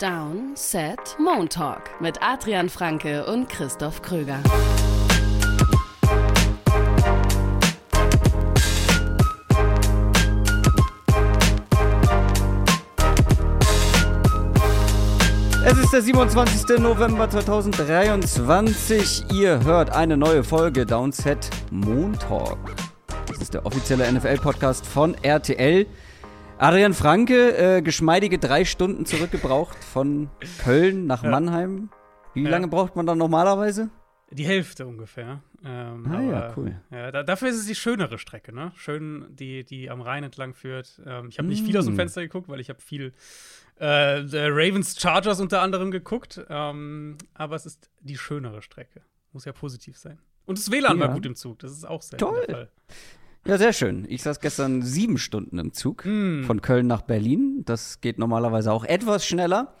Down, Set, Moon Talk mit Adrian Franke und Christoph Kröger. Es ist der 27. November 2023. Ihr hört eine neue Folge Downset Moon Talk. Das ist der offizielle NFL-Podcast von RTL. Adrian Franke, äh, geschmeidige drei Stunden zurückgebraucht von Köln nach Ja. Mannheim. Wie Ja. lange braucht man dann normalerweise? Die Hälfte ungefähr. Ähm, Ah ja, cool. Ja, da, dafür ist es die schönere Strecke, ne? Schön, die, die am Rhein entlang führt. Ähm, ich habe nicht viel aus dem Mm. Fenster geguckt, weil ich habe viel äh, Ravens Chargers unter anderem geguckt. Ähm, aber es ist die schönere Strecke. Muss ja positiv sein. Und das WLAN war Ja. gut im Zug. Das ist auch selten Toll. Ja, sehr schön. Ich saß gestern sieben Stunden im Zug Mm. von Köln nach Berlin. Das geht normalerweise auch etwas schneller.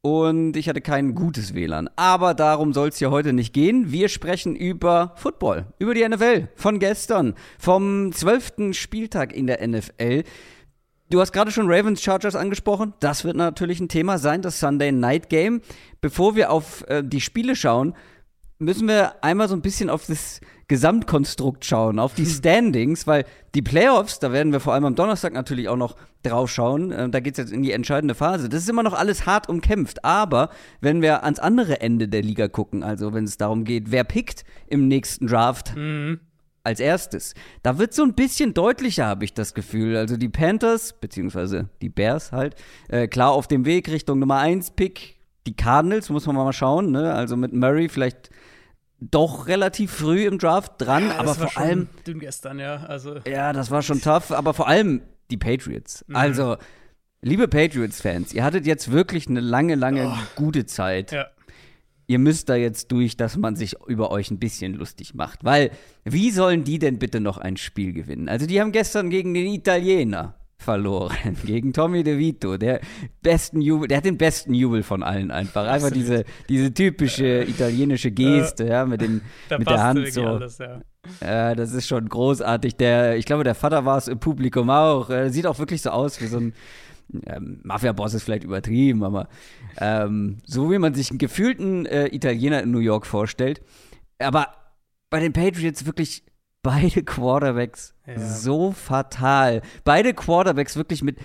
Und ich hatte kein gutes WLAN. Aber darum soll es hier heute nicht gehen. Wir sprechen über Football, über die NFL von gestern, vom zwölften Spieltag in der NFL. Du hast gerade schon Ravens Chargers angesprochen. Das wird natürlich ein Thema sein, das Sunday Night Game. Bevor wir auf äh, die Spiele schauen, müssen wir einmal so ein bisschen auf das Gesamtkonstrukt schauen, auf die Standings, weil die Playoffs, da werden wir vor allem am Donnerstag natürlich auch noch drauf schauen. Äh, da geht es jetzt in die entscheidende Phase. Das ist immer noch alles hart umkämpft. Aber wenn wir ans andere Ende der Liga gucken, also wenn es darum geht, wer pickt im nächsten Draft, Mhm. als erstes. Da wird so ein bisschen deutlicher, habe ich das Gefühl. Also die Panthers, beziehungsweise die Bears halt, äh, klar auf dem Weg Richtung Nummer 1 Pick. Die Cardinals, muss man mal schauen, ne? Also mit Murray vielleicht doch relativ früh im Draft dran, Ja, aber vor allem, dünn gestern, ja. Also, ja, das war schon tough, aber vor allem die Patriots. Mhm. Also, liebe Patriots-Fans, ihr hattet jetzt wirklich eine lange, lange Oh. gute Zeit ja. ihr müsst da jetzt durch, dass man sich über euch ein bisschen lustig macht. Weil, wie sollen die denn bitte noch ein Spiel gewinnen? Also, die haben gestern gegen den Italiener verloren, gegen Tommy DeVito, der besten Jubel, der hat den besten Jubel von allen einfach. Einfach diese, diese typische italienische Geste, ja, mit, den, Da mit der Hand so. alles, ja. Ja, das ist schon großartig. Der, ich glaube, der Vater war es im Publikum auch. Er sieht auch wirklich so aus wie so ein ähm, Mafia-Boss ist vielleicht übertrieben, aber ähm, so wie man sich einen gefühlten äh, Italiener in New York vorstellt. Aber bei den Patriots wirklich beide Quarterbacks Ja. so fatal. Beide Quarterbacks wirklich mit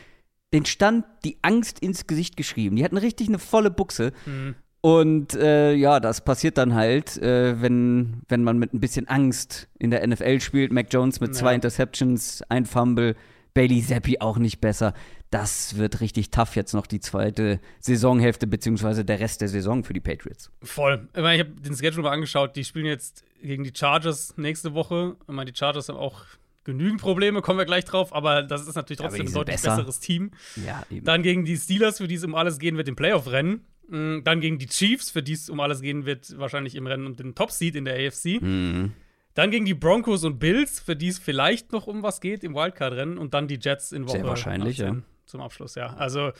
den stand die Angst ins Gesicht geschrieben. Die hatten richtig eine volle Buchse. Mhm. Und äh, ja, das passiert dann halt, äh, wenn, wenn man mit ein bisschen Angst in der NFL spielt. Mac Jones mit zwei Ja. Interceptions, ein Fumble, Bailey Zappi auch nicht besser. Das wird richtig tough jetzt noch die zweite Saisonhälfte, beziehungsweise der Rest der Saison für die Patriots. Voll. Ich, meine, ich habe den Schedule mal angeschaut. Die spielen jetzt gegen die Chargers nächste Woche. Ich meine, die Chargers haben auch genügend Probleme, kommen wir gleich drauf. Aber das ist natürlich trotzdem ein deutlich besser. besseres Team. Ja. Dann gegen die Steelers, für die es um alles gehen wird im Playoff-Rennen. Mm, Dann gegen die Chiefs, für die es um alles gehen wird, wahrscheinlich im Rennen um den Top-Seed in der AFC. Mhm. Dann gegen die Broncos und Bills, für die es vielleicht noch um was geht im Wildcard-Rennen. Und dann die Jets in Woche Sehr wahrscheinlich, 18 ja. Zum Abschluss, ja. Also,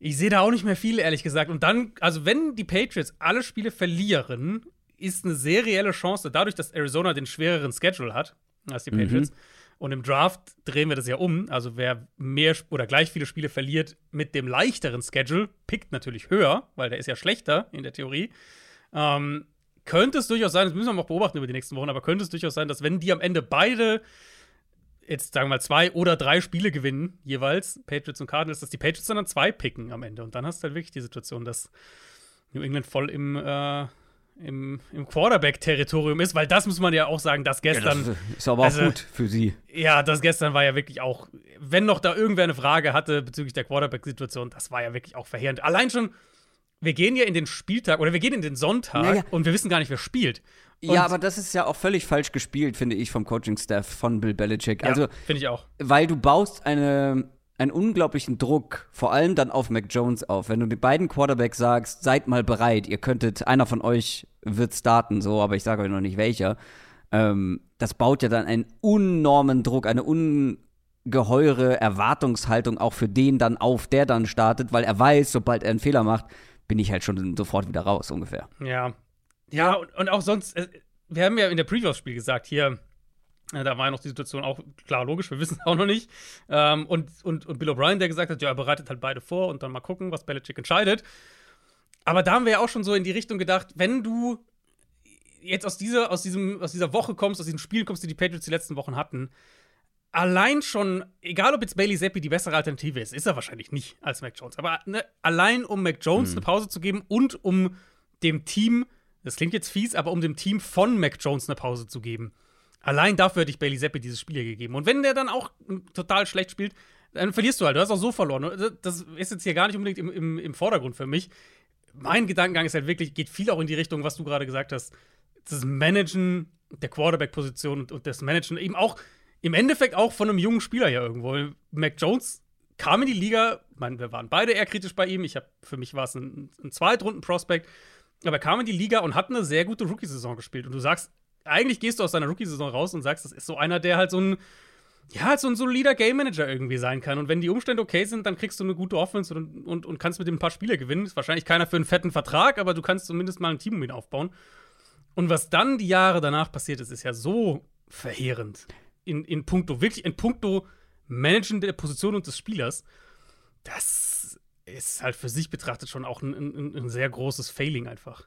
ich sehe da auch nicht mehr viel, ehrlich gesagt. Und dann, also, wenn die Patriots alle Spiele verlieren, ist eine sehr reelle Chance, dadurch, dass Arizona den schwereren Schedule hat als die Mhm. Patriots. Und im Draft drehen wir das ja um. Also, wer mehr oder gleich viele Spiele verliert mit dem leichteren Schedule, pickt natürlich höher, weil der ist ja schlechter in der Theorie. Ähm, könnte es durchaus sein, das müssen wir noch beobachten über die nächsten Wochen, aber könnte es durchaus sein, dass wenn die am Ende beide jetzt sagen wir mal zwei oder drei Spiele gewinnen, jeweils, Patriots und Cardinals, dass die Patriots dann, dann zwei picken am Ende. Und dann hast du halt wirklich die Situation, dass New England voll im, äh, im, im Quarterback-Territorium ist, weil das muss man ja auch sagen, dass Ja, gestern, das ist aber auch also- gut für sie. ja, das gestern war ja wirklich auch, wenn noch da irgendwer eine Frage hatte bezüglich der Quarterback-Situation, das war ja wirklich auch verheerend. Allein schon, wir gehen ja in den Spieltag oder wir gehen in den Sonntag Naja. und wir wissen gar nicht, wer spielt. Und- Ja, aber das ist ja auch völlig falsch gespielt, finde ich, vom Coaching-Staff von Bill Belichick. Ja, Also, finde ich auch. weil du baust eine, einen unglaublichen Druck, vor allem dann auf Mac Jones auf. Wenn du den beiden Quarterbacks sagst, seid mal bereit, ihr könntet, einer von euch wird starten, so, aber ich sage euch noch nicht welcher. Ähm, das baut ja dann einen enormen Druck, eine ungeheure Erwartungshaltung auch für den dann auf, der dann startet, weil er weiß, sobald er einen Fehler macht, bin ich halt schon sofort wieder raus, ungefähr. Ja. Ja, und, und auch sonst, äh, wir haben ja in der Preview-Spiel gesagt, hier, Äh, da war ja noch die Situation auch klar logisch, wir wissen es auch noch nicht. Ähm, und, und, und Bill O'Brien, der gesagt hat, ja, er bereitet halt beide vor und dann mal gucken, was Belichick entscheidet. Aber da haben wir ja auch schon so in die Richtung gedacht, wenn du jetzt aus dieser, aus, diesem, aus dieser Woche kommst, aus diesem Spiel kommst, die die Patriots die letzten Wochen hatten, allein schon, egal ob jetzt Bailey Zappi die bessere Alternative ist, ist er wahrscheinlich nicht als Mac Jones, aber ne, allein um Mac Jones mhm. eine Pause zu geben und um dem Team, das klingt jetzt fies, aber um dem Team von Mac Jones eine Pause zu geben. Allein dafür hätte ich Bailey Zappi dieses Spiel hier gegeben. Und wenn der dann auch total schlecht spielt, dann verlierst du halt. Du hast auch so verloren. Das ist jetzt hier gar nicht unbedingt im, im, im Vordergrund für mich. Mein Gedankengang ist halt wirklich, geht viel auch in die Richtung, was du gerade gesagt hast. Das Managen der Quarterback-Position und, und das Managen eben auch im Endeffekt auch von einem jungen Spieler hier irgendwo. Mac Jones kam in die Liga, ich meine, wir waren beide eher kritisch bei ihm. Ich habe für mich war es ein, ein Zweitrunden-Prospect, aber er kam in die Liga und hat eine sehr gute Rookie-Saison gespielt. Und du sagst, eigentlich gehst du aus deiner Rookie-Saison raus und sagst, das ist so einer, der halt so ein ja, halt so ein solider Game Manager irgendwie sein kann. Und wenn die Umstände okay sind, dann kriegst du eine gute Offense und, und, und kannst mit dem ein paar Spiele gewinnen. Ist wahrscheinlich keiner für einen fetten Vertrag, aber du kannst zumindest mal ein Team um ihn aufbauen. Und was dann die Jahre danach passiert ist, ist ja so verheerend in, in puncto, wirklich in puncto Managen der Position und des Spielers, das ist halt für sich betrachtet schon auch ein, ein, ein sehr großes Failing einfach.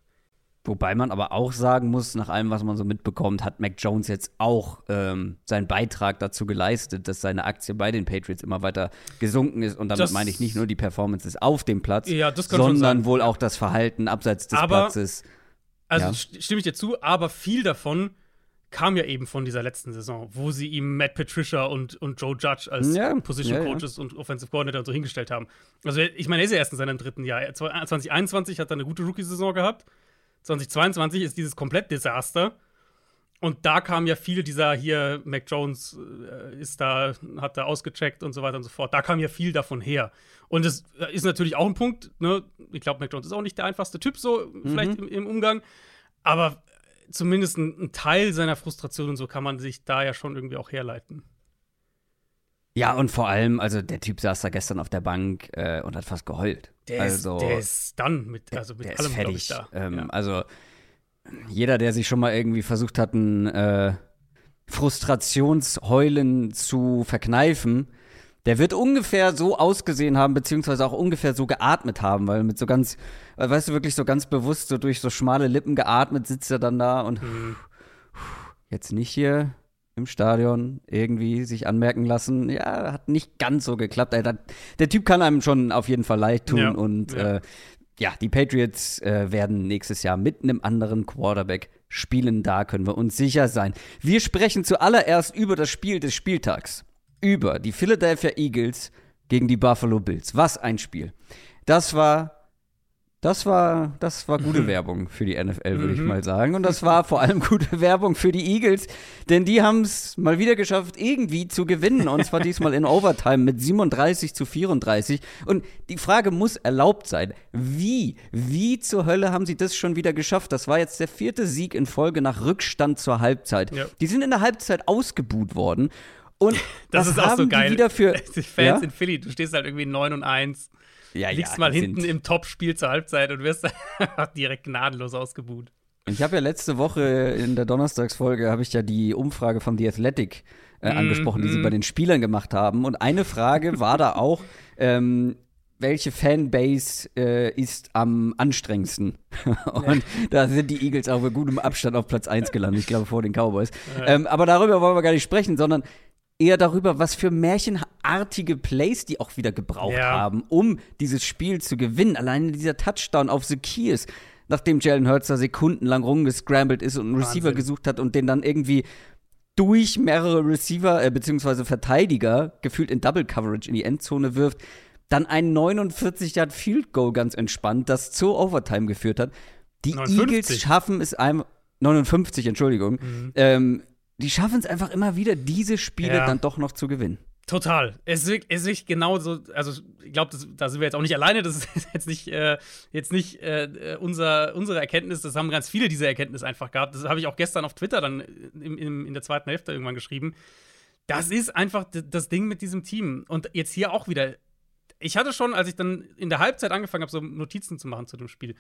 Wobei man aber auch sagen muss, nach allem, was man so mitbekommt, hat Mac Jones jetzt auch ähm, seinen Beitrag dazu geleistet, dass seine Aktie bei den Patriots immer weiter gesunken ist. Und damit das, meine ich nicht nur die Performances auf dem Platz, ja, sondern wohl auch das Verhalten abseits des aber, Platzes. Also ja. stimme ich dir zu, aber viel davon kam ja eben von dieser letzten Saison, wo sie ihm Matt Patricia und, und Joe Judge als ja, Position ja, Coaches ja. und Offensive Coordinator und so hingestellt haben. Also, ich meine, er ist ja erst in seinem dritten Jahr. 2021 hat er eine gute Rookie-Saison gehabt. 2022 ist dieses Komplett-Desaster. Und da kam ja viel dieser hier, Mac Jones äh, ist da, hat da ausgecheckt und so weiter und so fort. Da kam ja viel davon her. Und es ist natürlich auch ein Punkt, ne? Ich glaube, Mac Jones ist auch nicht der einfachste Typ, so mhm. vielleicht im, im Umgang. Aber zumindest ein, Teil seiner Frustration und so kann man sich da ja schon irgendwie auch herleiten. Ja, und vor allem, also der Typ saß da gestern auf der Bank äh, und hat fast geheult. Der, also, ist, der ist dann mit, also mit der allem, ist fertig. da. Ähm, ja. Also jeder, der sich schon mal irgendwie versucht hat, ein äh, Frustrationsheulen zu verkneifen, der wird ungefähr so ausgesehen haben, beziehungsweise auch ungefähr so geatmet haben, weil mit so ganz, weißt du, wirklich so ganz bewusst so durch so schmale Lippen geatmet sitzt er dann da und mhm. jetzt nicht hier im Stadion irgendwie sich anmerken lassen, ja, hat nicht ganz so geklappt. Der, der Typ kann einem schon auf jeden Fall leid tun ja, und ja. Äh, ja, die Patriots äh, werden nächstes Jahr mit einem anderen Quarterback spielen. Da können wir uns sicher sein. Wir sprechen zuallererst über das Spiel des Spieltags über die Philadelphia Eagles gegen die Buffalo Bills. Was ein Spiel. Das war das war, das war gute Werbung für die NFL, würde ich mhm. mal sagen. Und das war vor allem gute Werbung für die Eagles, denn die haben es mal wieder geschafft, irgendwie zu gewinnen. Und zwar diesmal in Overtime mit 37 zu 34. Und die Frage muss erlaubt sein. Wie, wie zur Hölle haben sie das schon wieder geschafft? Das war jetzt der vierte Sieg in Folge nach Rückstand zur Halbzeit. Ja. Die sind in der Halbzeit ausgebuht worden. Und das ist auch so geil. Wieder für, die Fans ja? in Philly, du stehst halt irgendwie 9 und 1. Ja, liegst ja, mal hinten im Top-Spiel zur Halbzeit und wirst direkt gnadenlos ausgebuht. Ich habe ja letzte Woche in der Donnerstagsfolge habe ich ja die Umfrage von The Athletic äh, mm, angesprochen, die mm. sie bei den Spielern gemacht haben. Und eine Frage war da auch, ähm, welche Fanbase äh, ist am anstrengendsten? und ja. da sind die Eagles auch mit gutem Abstand auf Platz 1 gelandet, ich glaube vor den Cowboys. Ja. Ähm, aber darüber wollen wir gar nicht sprechen, sondern eher darüber, was für märchenartige Plays die auch wieder gebraucht ja. haben, um dieses Spiel zu gewinnen. Alleine dieser Touchdown auf The Keys, nachdem Jalen Hurts da sekundenlang rumgescrambled ist und einen Wahnsinn. Receiver gesucht hat und den dann irgendwie durch mehrere Receiver äh, bzw. Verteidiger gefühlt in Double Coverage in die Endzone wirft, dann ein 49 Yard Field Goal ganz entspannt, das zur Overtime geführt hat. Die 59. Eagles schaffen es einem 59, Entschuldigung. Mhm. Ähm, die schaffen es einfach immer wieder, diese Spiele ja. dann doch noch zu gewinnen. Total. Es ist, es ist wirklich genauso, also ich glaube, da sind wir jetzt auch nicht alleine, das ist jetzt nicht, äh, jetzt nicht äh, unser, unsere Erkenntnis, das haben ganz viele diese Erkenntnis einfach gehabt. Das habe ich auch gestern auf Twitter dann im, im, in der zweiten Hälfte irgendwann geschrieben. Das ist einfach das Ding mit diesem Team. Und jetzt hier auch wieder. Ich hatte schon, als ich dann in der Halbzeit angefangen habe, so Notizen zu machen zu dem Spiel,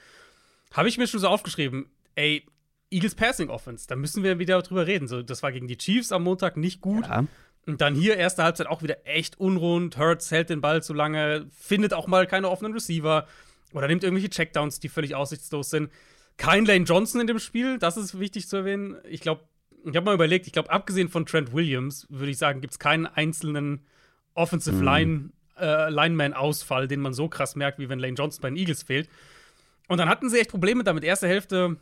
habe ich mir schon so aufgeschrieben, ey, Eagles Passing Offense, da müssen wir wieder drüber reden. So, das war gegen die Chiefs am Montag nicht gut. Ja. Und dann hier erste Halbzeit auch wieder echt unrund. Hurts hält den Ball zu lange, findet auch mal keine offenen Receiver oder nimmt irgendwelche Checkdowns, die völlig aussichtslos sind. Kein Lane Johnson in dem Spiel, das ist wichtig zu erwähnen. Ich glaube, ich habe mal überlegt, ich glaube, abgesehen von Trent Williams, würde ich sagen, gibt es keinen einzelnen Offensive Line, äh, Lineman-Ausfall, den man so krass merkt, wie wenn Lane Johnson bei den Eagles fehlt. Und dann hatten sie echt Probleme damit. Erste Hälfte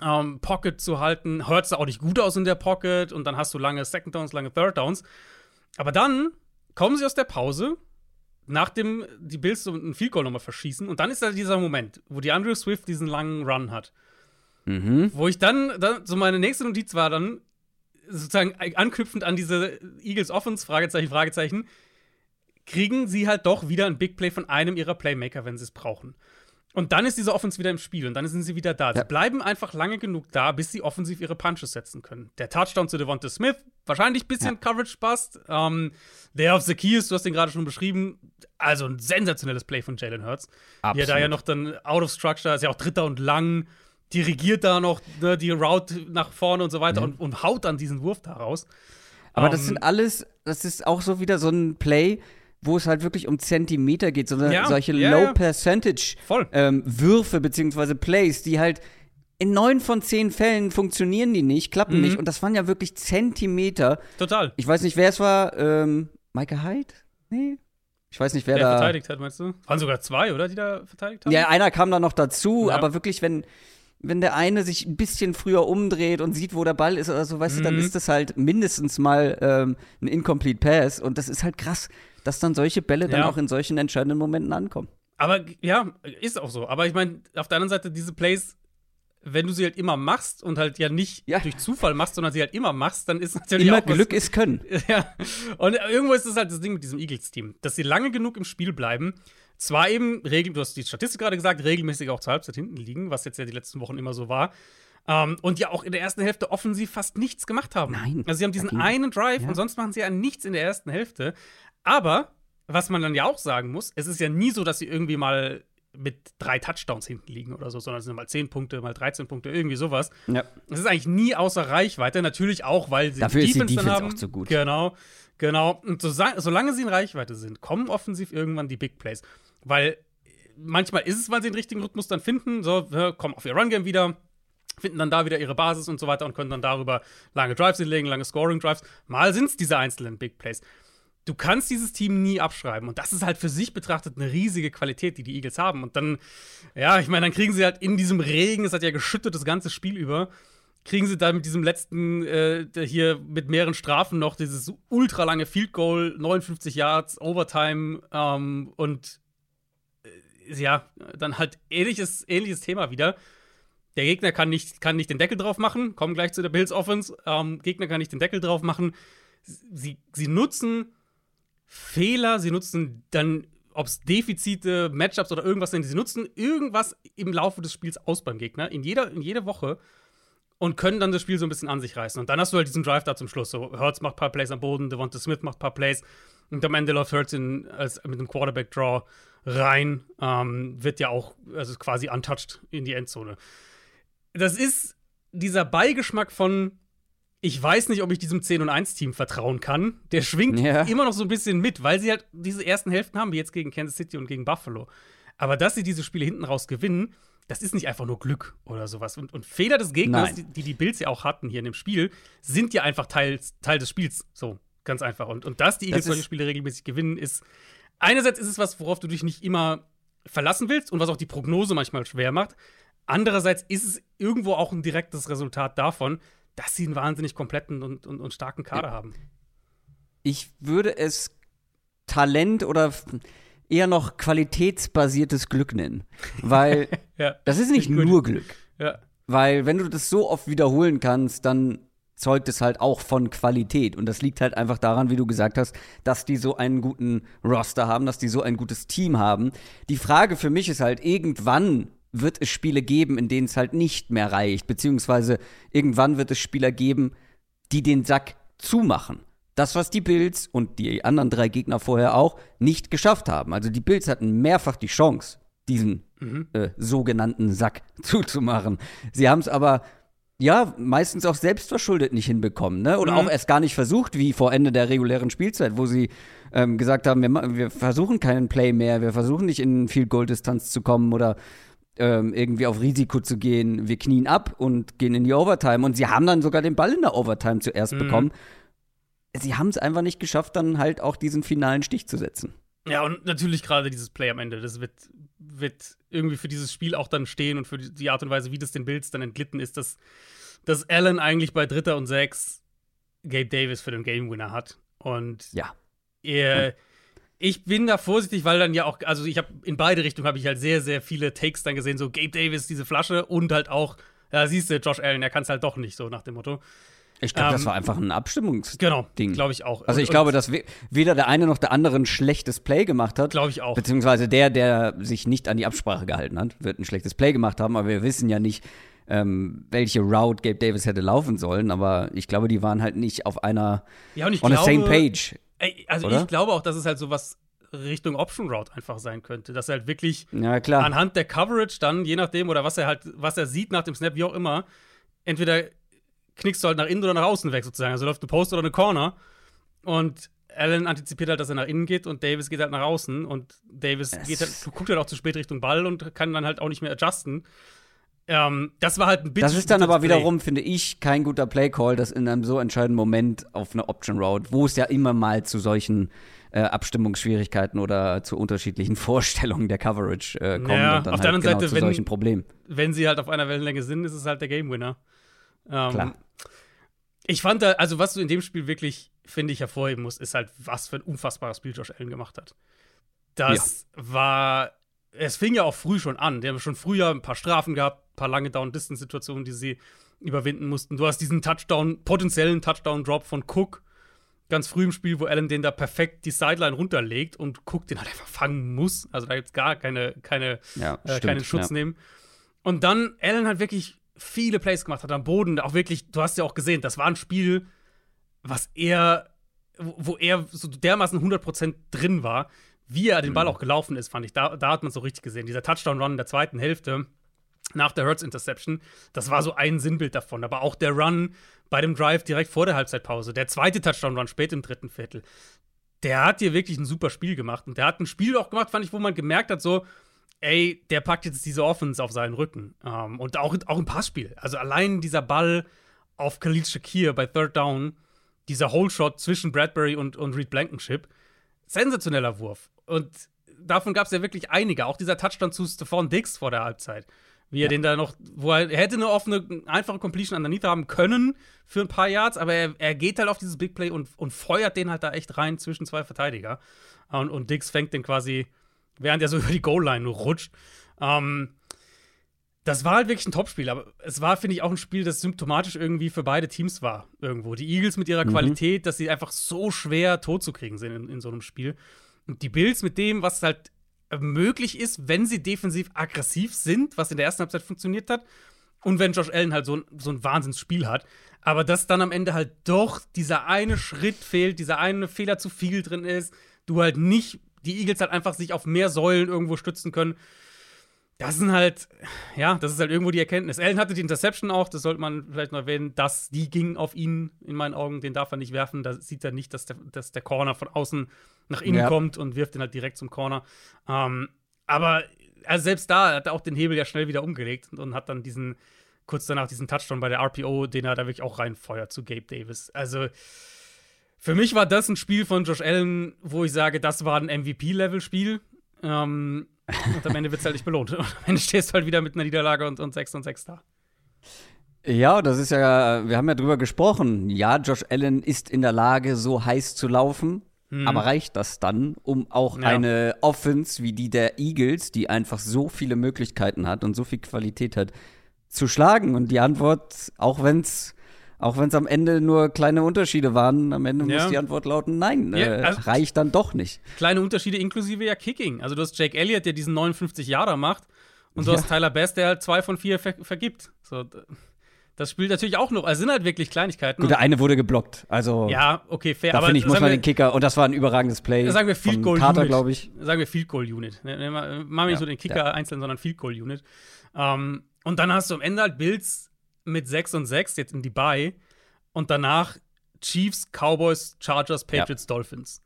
ähm, Pocket zu halten. Hört es auch nicht gut aus in der Pocket und dann hast du lange Second Downs, lange Third Downs. Aber dann kommen sie aus der Pause, nachdem die Bills so einen Field Goal nochmal verschießen und dann ist da dieser Moment, wo die Andrew Swift diesen langen Run hat. Mhm. Wo ich dann, dann, so meine nächste Notiz war dann, sozusagen anknüpfend an diese Eagles Offense, Fragezeichen, Fragezeichen, kriegen sie halt doch wieder ein Big Play von einem ihrer Playmaker, wenn sie es brauchen. Und dann ist diese Offense wieder im Spiel und dann sind sie wieder da. Sie Ja. bleiben einfach lange genug da, bis sie offensiv ihre Punches setzen können. Der Touchdown zu Devonta Smith, wahrscheinlich ein bisschen Coverage passt. Ähm, der auf Zacchaeus, du hast den gerade schon beschrieben. Also ein sensationelles Play von Jalen Hurts. Wie er da Absolut. ja noch dann out of structure, ist ja auch dritter und lang, dirigiert da noch ne, die Route nach vorne und so weiter und, und haut dann diesen Wurf da raus. Aber das Ähm, sind alles, das ist auch so wieder so ein Play, wo es halt wirklich um Zentimeter geht, so eine, Ja, solche ja. Low-Percentage-Würfe beziehungsweise Plays, die halt in neun von zehn Fällen funktionieren die nicht, klappen Mhm. nicht. Und das waren ja wirklich Zentimeter. Total. Ich weiß nicht, wer es war. Ähm, Micah Hyde? Nee. Ich weiß nicht, wer Der da. verteidigt hat, meinst du? Waren sogar zwei, oder, die da verteidigt haben? Ja, einer kam da noch dazu, Ja. aber wirklich, wenn, wenn der eine sich ein bisschen früher umdreht und sieht, wo der Ball ist oder so, weißt du, dann Mhm. ist das halt mindestens mal ähm, ein Incomplete Pass. Und das ist halt krass, dass dann solche Bälle dann Ja. auch in solchen entscheidenden Momenten ankommen. Aber ja, ist auch so. Aber ich meine, auf der anderen Seite, diese Plays, wenn du sie halt immer machst und halt ja nicht Ja. durch Zufall machst, sondern sie halt immer machst, dann ist natürlich Immer auch was- Glück ist Können. Ja. Und irgendwo ist das halt das Ding mit diesem Eagles-Team, dass sie lange genug im Spiel bleiben. Zwar eben, regel, du hast die Statistik gerade gesagt, regelmäßig auch zur Halbzeit hinten liegen, was jetzt ja die letzten Wochen immer so war. Ähm, und ja auch in der ersten Hälfte offensiv fast nichts gemacht haben. Nein, Also sie haben diesen einen Drive ja. und sonst machen sie ja nichts in der ersten Hälfte. Aber, was man dann ja auch sagen muss, es ist ja nie so, dass sie irgendwie mal mit drei Touchdowns hinten liegen oder so, sondern es sind mal 10 Punkte, mal 13 Punkte, irgendwie sowas. Ja. Es ist eigentlich nie außer Reichweite, natürlich auch, weil sie Dafür ist die dann Defense haben. auch zu gut. Genau, genau. Und so, solange sie in Reichweite sind, kommen offensiv irgendwann die Big Plays. Weil manchmal ist es, weil sie den richtigen Rhythmus dann finden, so, kommen auf ihr Run-Game wieder, finden dann da wieder ihre Basis und so weiter und können dann darüber lange Drives hinlegen, lange Scoring-Drives. Mal sind es diese einzelnen Big Plays. Du kannst dieses Team nie abschreiben. Und das ist halt für sich betrachtet eine riesige Qualität, die die Eagles haben. Und dann, ja, ich meine, dann kriegen sie halt in diesem Regen, es hat ja geschüttet das ganze Spiel über, kriegen sie dann mit diesem letzten, äh, hier mit mehreren Strafen noch dieses ultra lange Field Goal, 59 Yards, Overtime ähm, und äh, ja, dann halt ähnliches, ähnliches Thema wieder. Der Gegner kann nicht, kann nicht den Deckel drauf machen, kommen gleich zu der Bills Offense. Ähm, Gegner kann nicht den Deckel drauf machen. Sie, sie nutzen Fehler, sie nutzen dann, ob es Defizite, Matchups oder irgendwas sind, sie nutzen irgendwas im Laufe des Spiels aus beim Gegner, in jeder, in jeder Woche und können dann das Spiel so ein bisschen an sich reißen. Und dann hast du halt diesen Drive da zum Schluss. So, Hurts macht ein paar Plays am Boden, Devonta Smith macht ein paar Plays und am Ende läuft Hurts in, als, mit einem Quarterback-Draw rein. Ähm, wird ja auch also quasi untouched in die Endzone. Das ist dieser Beigeschmack von ich weiß nicht, ob ich diesem 10 und 1 Team vertrauen kann. Der schwingt Ja. immer noch so ein bisschen mit, weil sie halt diese ersten Hälften haben, wie jetzt gegen Kansas City und gegen Buffalo. Aber dass sie diese Spiele hinten raus gewinnen, das ist nicht einfach nur Glück oder sowas. Und, und Fehler des Gegners, die, die die Bills ja auch hatten hier in dem Spiel, sind ja einfach Teil, Teil des Spiels. So, ganz einfach. Und, und dass die Eagles solche Spiele regelmäßig gewinnen, ist einerseits ist es was, worauf du dich nicht immer verlassen willst und was auch die Prognose manchmal schwer macht. Andererseits ist es irgendwo auch ein direktes Resultat davon, dass sie einen wahnsinnig kompletten und, und, und starken Kader haben. Ich würde es Talent oder eher noch qualitätsbasiertes Glück nennen. Weil Ja. das ist nicht nur Glück. Ja. Weil wenn du das so oft wiederholen kannst, dann zeugt es halt auch von Qualität. Und das liegt halt einfach daran, wie du gesagt hast, dass die so einen guten Roster haben, dass die so ein gutes Team haben. Die Frage für mich ist halt, irgendwann wird es Spiele geben, in denen es halt nicht mehr reicht. Beziehungsweise irgendwann wird es Spieler geben, die den Sack zumachen. Das, was die Bills und die anderen drei Gegner vorher auch nicht geschafft haben. Also die Bills hatten mehrfach die Chance, diesen äh, sogenannten Sack zuzumachen. Sie haben es aber ja, meistens auch selbstverschuldet nicht hinbekommen, ne? Oder Mhm. auch erst gar nicht versucht, wie vor Ende der regulären Spielzeit, wo sie ähm, gesagt haben, wir, wir versuchen keinen Play mehr, wir versuchen nicht in Field Goal Distanz zu kommen oder ähm, irgendwie auf Risiko zu gehen. Wir knien ab und gehen in die Overtime. Und sie haben dann sogar den Ball in der Overtime zuerst Mhm. bekommen. Sie haben es einfach nicht geschafft, dann halt auch diesen finalen Stich zu setzen. Ja, und natürlich gerade dieses Play am Ende, das wird, wird irgendwie für dieses Spiel auch dann stehen und für die Art und Weise, wie das den Bills dann entglitten ist, dass, dass Allen eigentlich bei Dritter und Sechs Gabe Davis für den Game Winner hat. Und Ja. er, ich bin da vorsichtig, weil dann ja auch, also ich habe in beide Richtungen habe ich halt sehr, sehr viele Takes dann gesehen, so Gabe Davis, diese Flasche und halt auch, ja, siehst du, Josh Allen, er kann es halt doch nicht, so nach dem Motto. Ich glaube, das Ähm, war einfach ein Abstimmungsding. Genau, glaube ich auch. Also ich Und- glaube, dass we- weder der eine noch der andere ein schlechtes Play gemacht hat. Glaube ich auch. Beziehungsweise der, der sich nicht an die Absprache gehalten hat, wird ein schlechtes Play gemacht haben, aber wir wissen ja nicht, ähm, welche Route Gabe Davis hätte laufen sollen. Aber ich glaube, die waren halt nicht auf einer ja, on glaube, the same page. Also Oder? ich glaube auch, dass es halt sowas Richtung Option Route einfach sein könnte, dass er halt wirklich Ja, klar. anhand der Coverage dann, je nachdem, oder was er halt, was er sieht nach dem Snap, wie auch immer, entweder knickst du halt nach innen oder nach außen weg sozusagen. Also läuft eine Post oder eine Corner und Allen antizipiert halt, dass er nach innen geht und Davis geht halt nach außen und Davis halt, guckt halt auch zu spät Richtung Ball und kann dann halt auch nicht mehr adjusten. Ähm, das war halt ein bisschen. Das ist dann aber Play. wiederum, finde ich, kein guter Play-Call, das in einem so entscheidenden Moment auf eine Option Route, wo es ja immer mal zu solchen äh, Abstimmungsschwierigkeiten oder zu unterschiedlichen Vorstellungen der Coverage äh, kommt Ja, und dann auf halt der anderen genau Seite, zu wenn- solchen Problemen. wenn sie halt auf einer Wellenlänge sind, ist es halt der Game Winner. Ähm, Klar. Ich fand da, also was du in dem Spiel wirklich, finde ich, hervorheben musst, ist halt, was für ein unfassbares Spiel Josh Allen gemacht hat. Das war, es fing ja auch früh schon an. Die haben schon früher ein paar Strafen gehabt, ein paar lange Down-Distance-Situationen, die sie überwinden mussten. Du hast diesen Touchdown, potenziellen Touchdown-Drop von Cook ganz früh im Spiel, wo Allen den da perfekt die Sideline runterlegt und Cook den halt einfach fangen muss. Also da gibt's gar keine, keine Ja, äh, stimmt, keinen Schutz ja. nehmen. Und dann Allen hat wirklich viele Plays gemacht, hat am Boden auch wirklich, du hast ja auch gesehen, das war ein Spiel, was er, wo wo er so dermaßen 100% drin war, wie er den Ball auch gelaufen ist, fand ich. Da, da hat man so richtig gesehen. Dieser Touchdown-Run in der zweiten Hälfte nach der Hurts-Interception, das war so ein Sinnbild davon. Aber auch der Run bei dem Drive direkt vor der Halbzeitpause, der zweite Touchdown-Run spät im dritten Viertel, der hat hier wirklich ein super Spiel gemacht. Und der hat ein Spiel auch gemacht, fand ich, wo man gemerkt hat, so, ey, der packt jetzt diese Offense auf seinen Rücken. Ähm, und auch, auch im Passspiel. Also allein dieser Ball auf Khalil Shakir bei Third Down, dieser Hole-Shot zwischen Bradbury und, und Reed Blankenship, sensationeller Wurf. Und davon gab es ja wirklich einige. Auch dieser Touchdown zu Stephon Diggs vor der Halbzeit. Wie er den da noch, wo er, er hätte eine offene, einfache Completion underneath haben können für ein paar Yards, aber er, er geht halt auf dieses Big Play und, und feuert den halt da echt rein zwischen zwei Verteidiger. Und, und Diggs fängt den quasi, während er so über die Goal-Line nur rutscht. Ähm, das war halt wirklich ein Topspiel, aber es war, finde ich, auch ein Spiel, das symptomatisch irgendwie für beide Teams war, irgendwo. Die Eagles mit ihrer Qualität, dass sie einfach so schwer tot zu kriegen sind in, in so einem Spiel. Und die Bills mit dem, was halt möglich ist, wenn sie defensiv aggressiv sind, was in der ersten Halbzeit funktioniert hat. Und wenn Josh Allen halt so ein, so ein Wahnsinnsspiel hat. Aber dass dann am Ende halt doch dieser eine Schritt fehlt, dieser eine Fehler zu viel drin ist, du halt nicht, die Eagles halt einfach sich auf mehr Säulen irgendwo stützen können. Das sind halt, ja, das ist halt irgendwo die Erkenntnis. Allen hatte die Interception auch, das sollte man vielleicht noch erwähnen, dass die ging auf ihn, in meinen Augen, den darf er nicht werfen. Da sieht er nicht, dass der, dass der Corner von außen nach innen Ja. kommt und wirft den halt direkt zum Corner. Ähm, aber also selbst da hat er auch den Hebel ja schnell wieder umgelegt und, und hat dann diesen, kurz danach diesen Touchdown bei der RPO, den er da wirklich auch reinfeuert zu Gabe Davis. Also für mich war das ein Spiel von Josh Allen, wo ich sage, das war ein MVP-Level-Spiel. Ähm, und am Ende wird es halt nicht belohnt. Und am Ende stehst du halt wieder mit einer Niederlage und, und 6 und 6 da. Ja, das ist ja, wir haben ja drüber gesprochen. Ja, Josh Allen ist in der Lage, so heiß zu laufen. Aber reicht das dann, um auch Ja. eine Offense wie die der Eagles, die einfach so viele Möglichkeiten hat und so viel Qualität hat, zu schlagen? Und die Antwort, auch wenn es auch wenn's am Ende nur kleine Unterschiede waren, am Ende Ja. muss die Antwort lauten, nein, Ja, äh, also- reicht dann doch nicht. Kleine Unterschiede inklusive ja Kicking. Also du hast Jake Elliott, der diesen 59 Jahre macht. Und du Ja. hast Tyler Bass, der halt zwei von vier ver vergibt. So, das spielt natürlich auch noch. Also sind halt wirklich Kleinigkeiten. Gut, der eine wurde geblockt. Also ja, okay, fair. da aber finde ich, muss man wir- den Kicker, und das war ein überragendes Play. Sagen wir Field Goal Carter, Unit. glaube ich. Sagen wir Field Goal Unit. Ne, ne, ma- Machen wir nicht so den Kicker einzeln, sondern Field Goal Unit. Ähm, und dann hast du am Ende halt Bills mit 6 und 6 jetzt in die Bye und danach Chiefs, Cowboys, Chargers, Patriots, ja. Dolphins.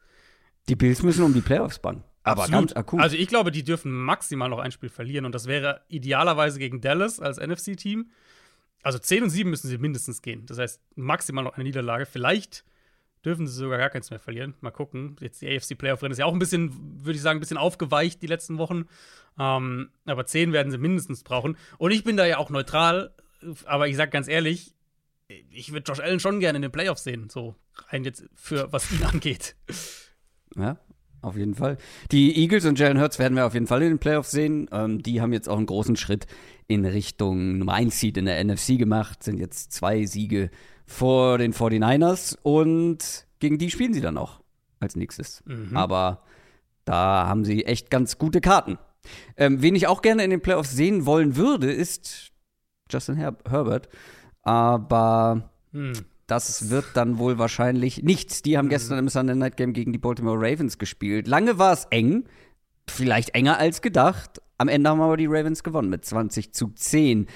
Die Bills müssen um die Playoffs bangen. Aber Absolut. ganz akut. Also ich glaube, die dürfen maximal noch ein Spiel verlieren und das wäre idealerweise gegen Dallas als NFC-Team. Also 10 und 7 müssen sie mindestens gehen. Das heißt, maximal noch eine Niederlage. Vielleicht dürfen sie sogar gar keins mehr verlieren. Mal gucken. Jetzt die AFC Playoff rennen ist ja auch ein bisschen, würde ich sagen, ein bisschen aufgeweicht die letzten Wochen. Ähm, aber 10 werden sie mindestens brauchen. Und ich bin da ja auch neutral. Aber ich sag ganz ehrlich, ich würde Josh Allen schon gerne in den Playoffs sehen. So rein jetzt für was ihn angeht. Ja, auf jeden Fall. Die Eagles und Jalen Hurts werden wir auf jeden Fall in den Playoffs sehen. Ähm, die haben jetzt auch einen großen Schritt in Richtung Nummer 1 Seed in der NFC gemacht, sind jetzt zwei Siege vor den 49ers und gegen die spielen sie dann auch als nächstes. Mhm. Aber da haben sie echt ganz gute Karten. Ähm, wen ich auch gerne in den Playoffs sehen wollen würde, ist Justin Her Herbert. Aber hm. Das wird dann wohl wahrscheinlich nichts. Die haben mhm. gestern im Sunday Night Game gegen die Baltimore Ravens gespielt. Lange war es eng, vielleicht enger als gedacht. Am Ende haben aber die Ravens gewonnen mit 20 zu 10.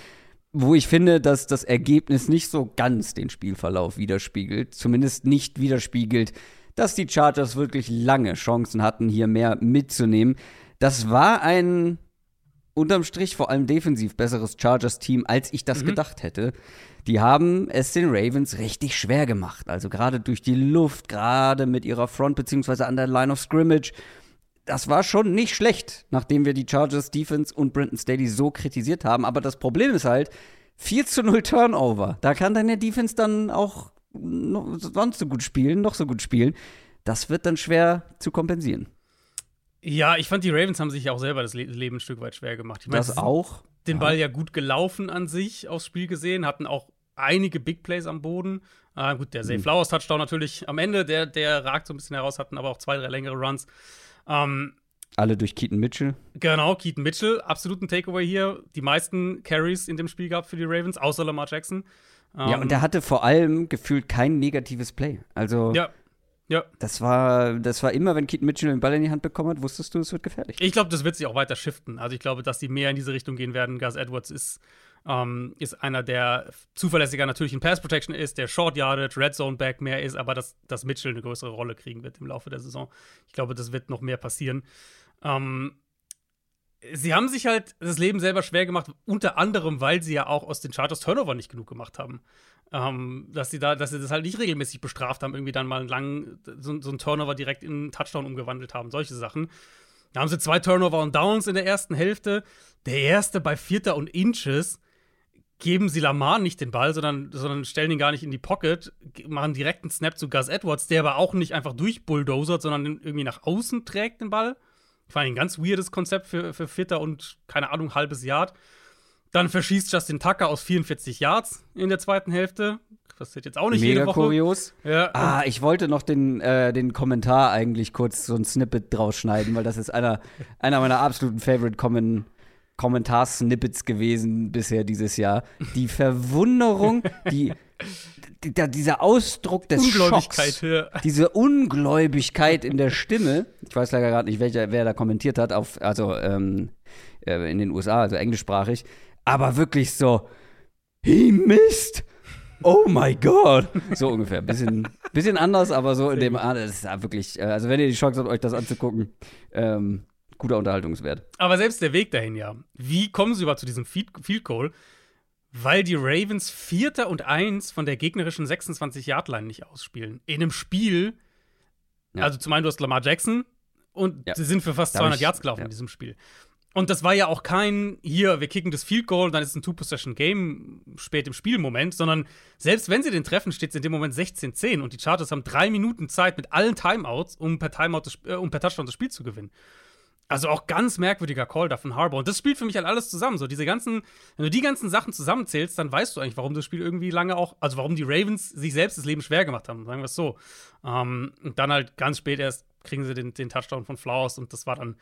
Wo ich finde, dass das Ergebnis nicht so ganz den Spielverlauf widerspiegelt. Zumindest nicht widerspiegelt, dass die Chargers wirklich lange Chancen hatten, hier mehr mitzunehmen. Das war ein unterm Strich vor allem defensiv besseres Chargers-Team, als ich das mhm. gedacht hätte die haben es den Ravens richtig schwer gemacht. Also gerade durch die Luft, gerade mit ihrer Front beziehungsweise an der Line of Scrimmage. Das war schon nicht schlecht, nachdem wir die Chargers Defense und Brenton Staley so kritisiert haben. Aber das Problem ist halt, 4 zu 0 Turnover. Da kann deine Defense dann auch sonst so gut spielen, noch so gut spielen. Das wird dann schwer zu kompensieren. Ja, ich fand, die Ravens haben sich auch selber das Leben ein Stück weit schwer gemacht. Ich mein, das auch den Ball ja gut gelaufen an sich aufs Spiel gesehen, hatten auch einige Big Plays am Boden. Äh, gut, der Zay mhm. Flowers Touchdown natürlich am Ende, der, der ragt so ein bisschen heraus, hatten aber auch zwei, drei längere Runs. Ähm, alle durch Keaton Mitchell. Genau, Keaton Mitchell, absolut ein Takeaway hier. Die meisten Carries in dem Spiel gab für die Ravens, außer Lamar Jackson. Ähm, ja, und der hatte vor allem gefühlt kein negatives Play. Also. Ja, ja. Das war, das war immer, wenn Keaton Mitchell den Ball in die Hand bekommen hat, wusstest du, es wird gefährlich. Ich glaube, das wird sich auch weiter shiften. Also ich glaube, dass die mehr in diese Richtung gehen werden. Gus Edwards ist, ähm, ist einer, der zuverlässiger natürlich in Pass Protection ist, der Short Yardage, Red Zone Back mehr ist, aber dass, dass Mitchell eine größere Rolle kriegen wird im Laufe der Saison. Ich glaube, das wird noch mehr passieren. Ähm, sie haben sich halt das Leben selber schwer gemacht, unter anderem, weil sie ja auch aus den Chargers Turnover nicht genug gemacht haben. Ähm, dass sie da, dass sie das halt nicht regelmäßig bestraft haben, irgendwie dann mal einen langen, so, so einen Turnover direkt in einen Touchdown umgewandelt haben, solche Sachen. Da haben sie zwei Turnover und Downs in der ersten Hälfte. Der erste bei Vierter und Inches geben sie Lamar nicht den Ball, sondern, sondern stellen ihn gar nicht in die Pocket, machen direkt einen Snap zu Gus Edwards, der aber auch nicht einfach durchbulldozert, sondern irgendwie nach außen trägt den Ball. War ein ganz weirdes Konzept für, für Vierter und, keine Ahnung, halbes Yard. Dann verschießt Justin Tucker aus 44 Yards in der zweiten Hälfte. Das passiert jetzt auch nicht Mega jede Woche. kurios. Ja. Ah, ich wollte noch den, äh, den Kommentar eigentlich kurz so ein Snippet draus schneiden, weil das ist einer, einer meiner absoluten Favorite Kommen Kommentarsnippets gewesen bisher dieses Jahr. Die Verwunderung, die, die, die dieser Ausdruck des Ungläubigkeit, Schocks, ja. diese Ungläubigkeit in der Stimme. Ich weiß leider gerade nicht, welcher, wer da kommentiert hat, auf, also ähm, äh, in den USA, also englischsprachig aber wirklich so, he missed. Oh my God. So ungefähr. Bisschen, bisschen anders, aber so in dem Art. Das ist ja wirklich, äh, also wenn ihr die Chance habt, euch das anzugucken, ähm, guter Unterhaltungswert. Aber selbst der Weg dahin, ja. Wie kommen sie überhaupt zu diesem Field Goal? Weil die Ravens Vierter und Eins von der gegnerischen 26-Yard-Line nicht ausspielen. In einem Spiel, ja. also zum einen, du hast Lamar Jackson und ja. sie sind für fast 200 ich, Yards gelaufen ja. in diesem Spiel. Und das war ja auch kein, hier, wir kicken das Field Goal, dann ist es ein Two-Possession-Game spät im Spielmoment, sondern selbst wenn sie den treffen, steht es in dem Moment 16-10 und die Chargers haben drei Minuten Zeit mit allen Timeouts, um per, Timeout äh, um per Touchdown das Spiel zu gewinnen. Also auch ganz merkwürdiger Call da von Harbour. Und das spielt für mich halt alles zusammen. So, diese ganzen, wenn du die ganzen Sachen zusammenzählst, dann weißt du eigentlich, warum das Spiel irgendwie lange auch, also warum die Ravens sich selbst das Leben schwer gemacht haben, sagen wir es so. Ähm, und dann halt ganz spät erst kriegen sie den, den Touchdown von Flowers und das war dann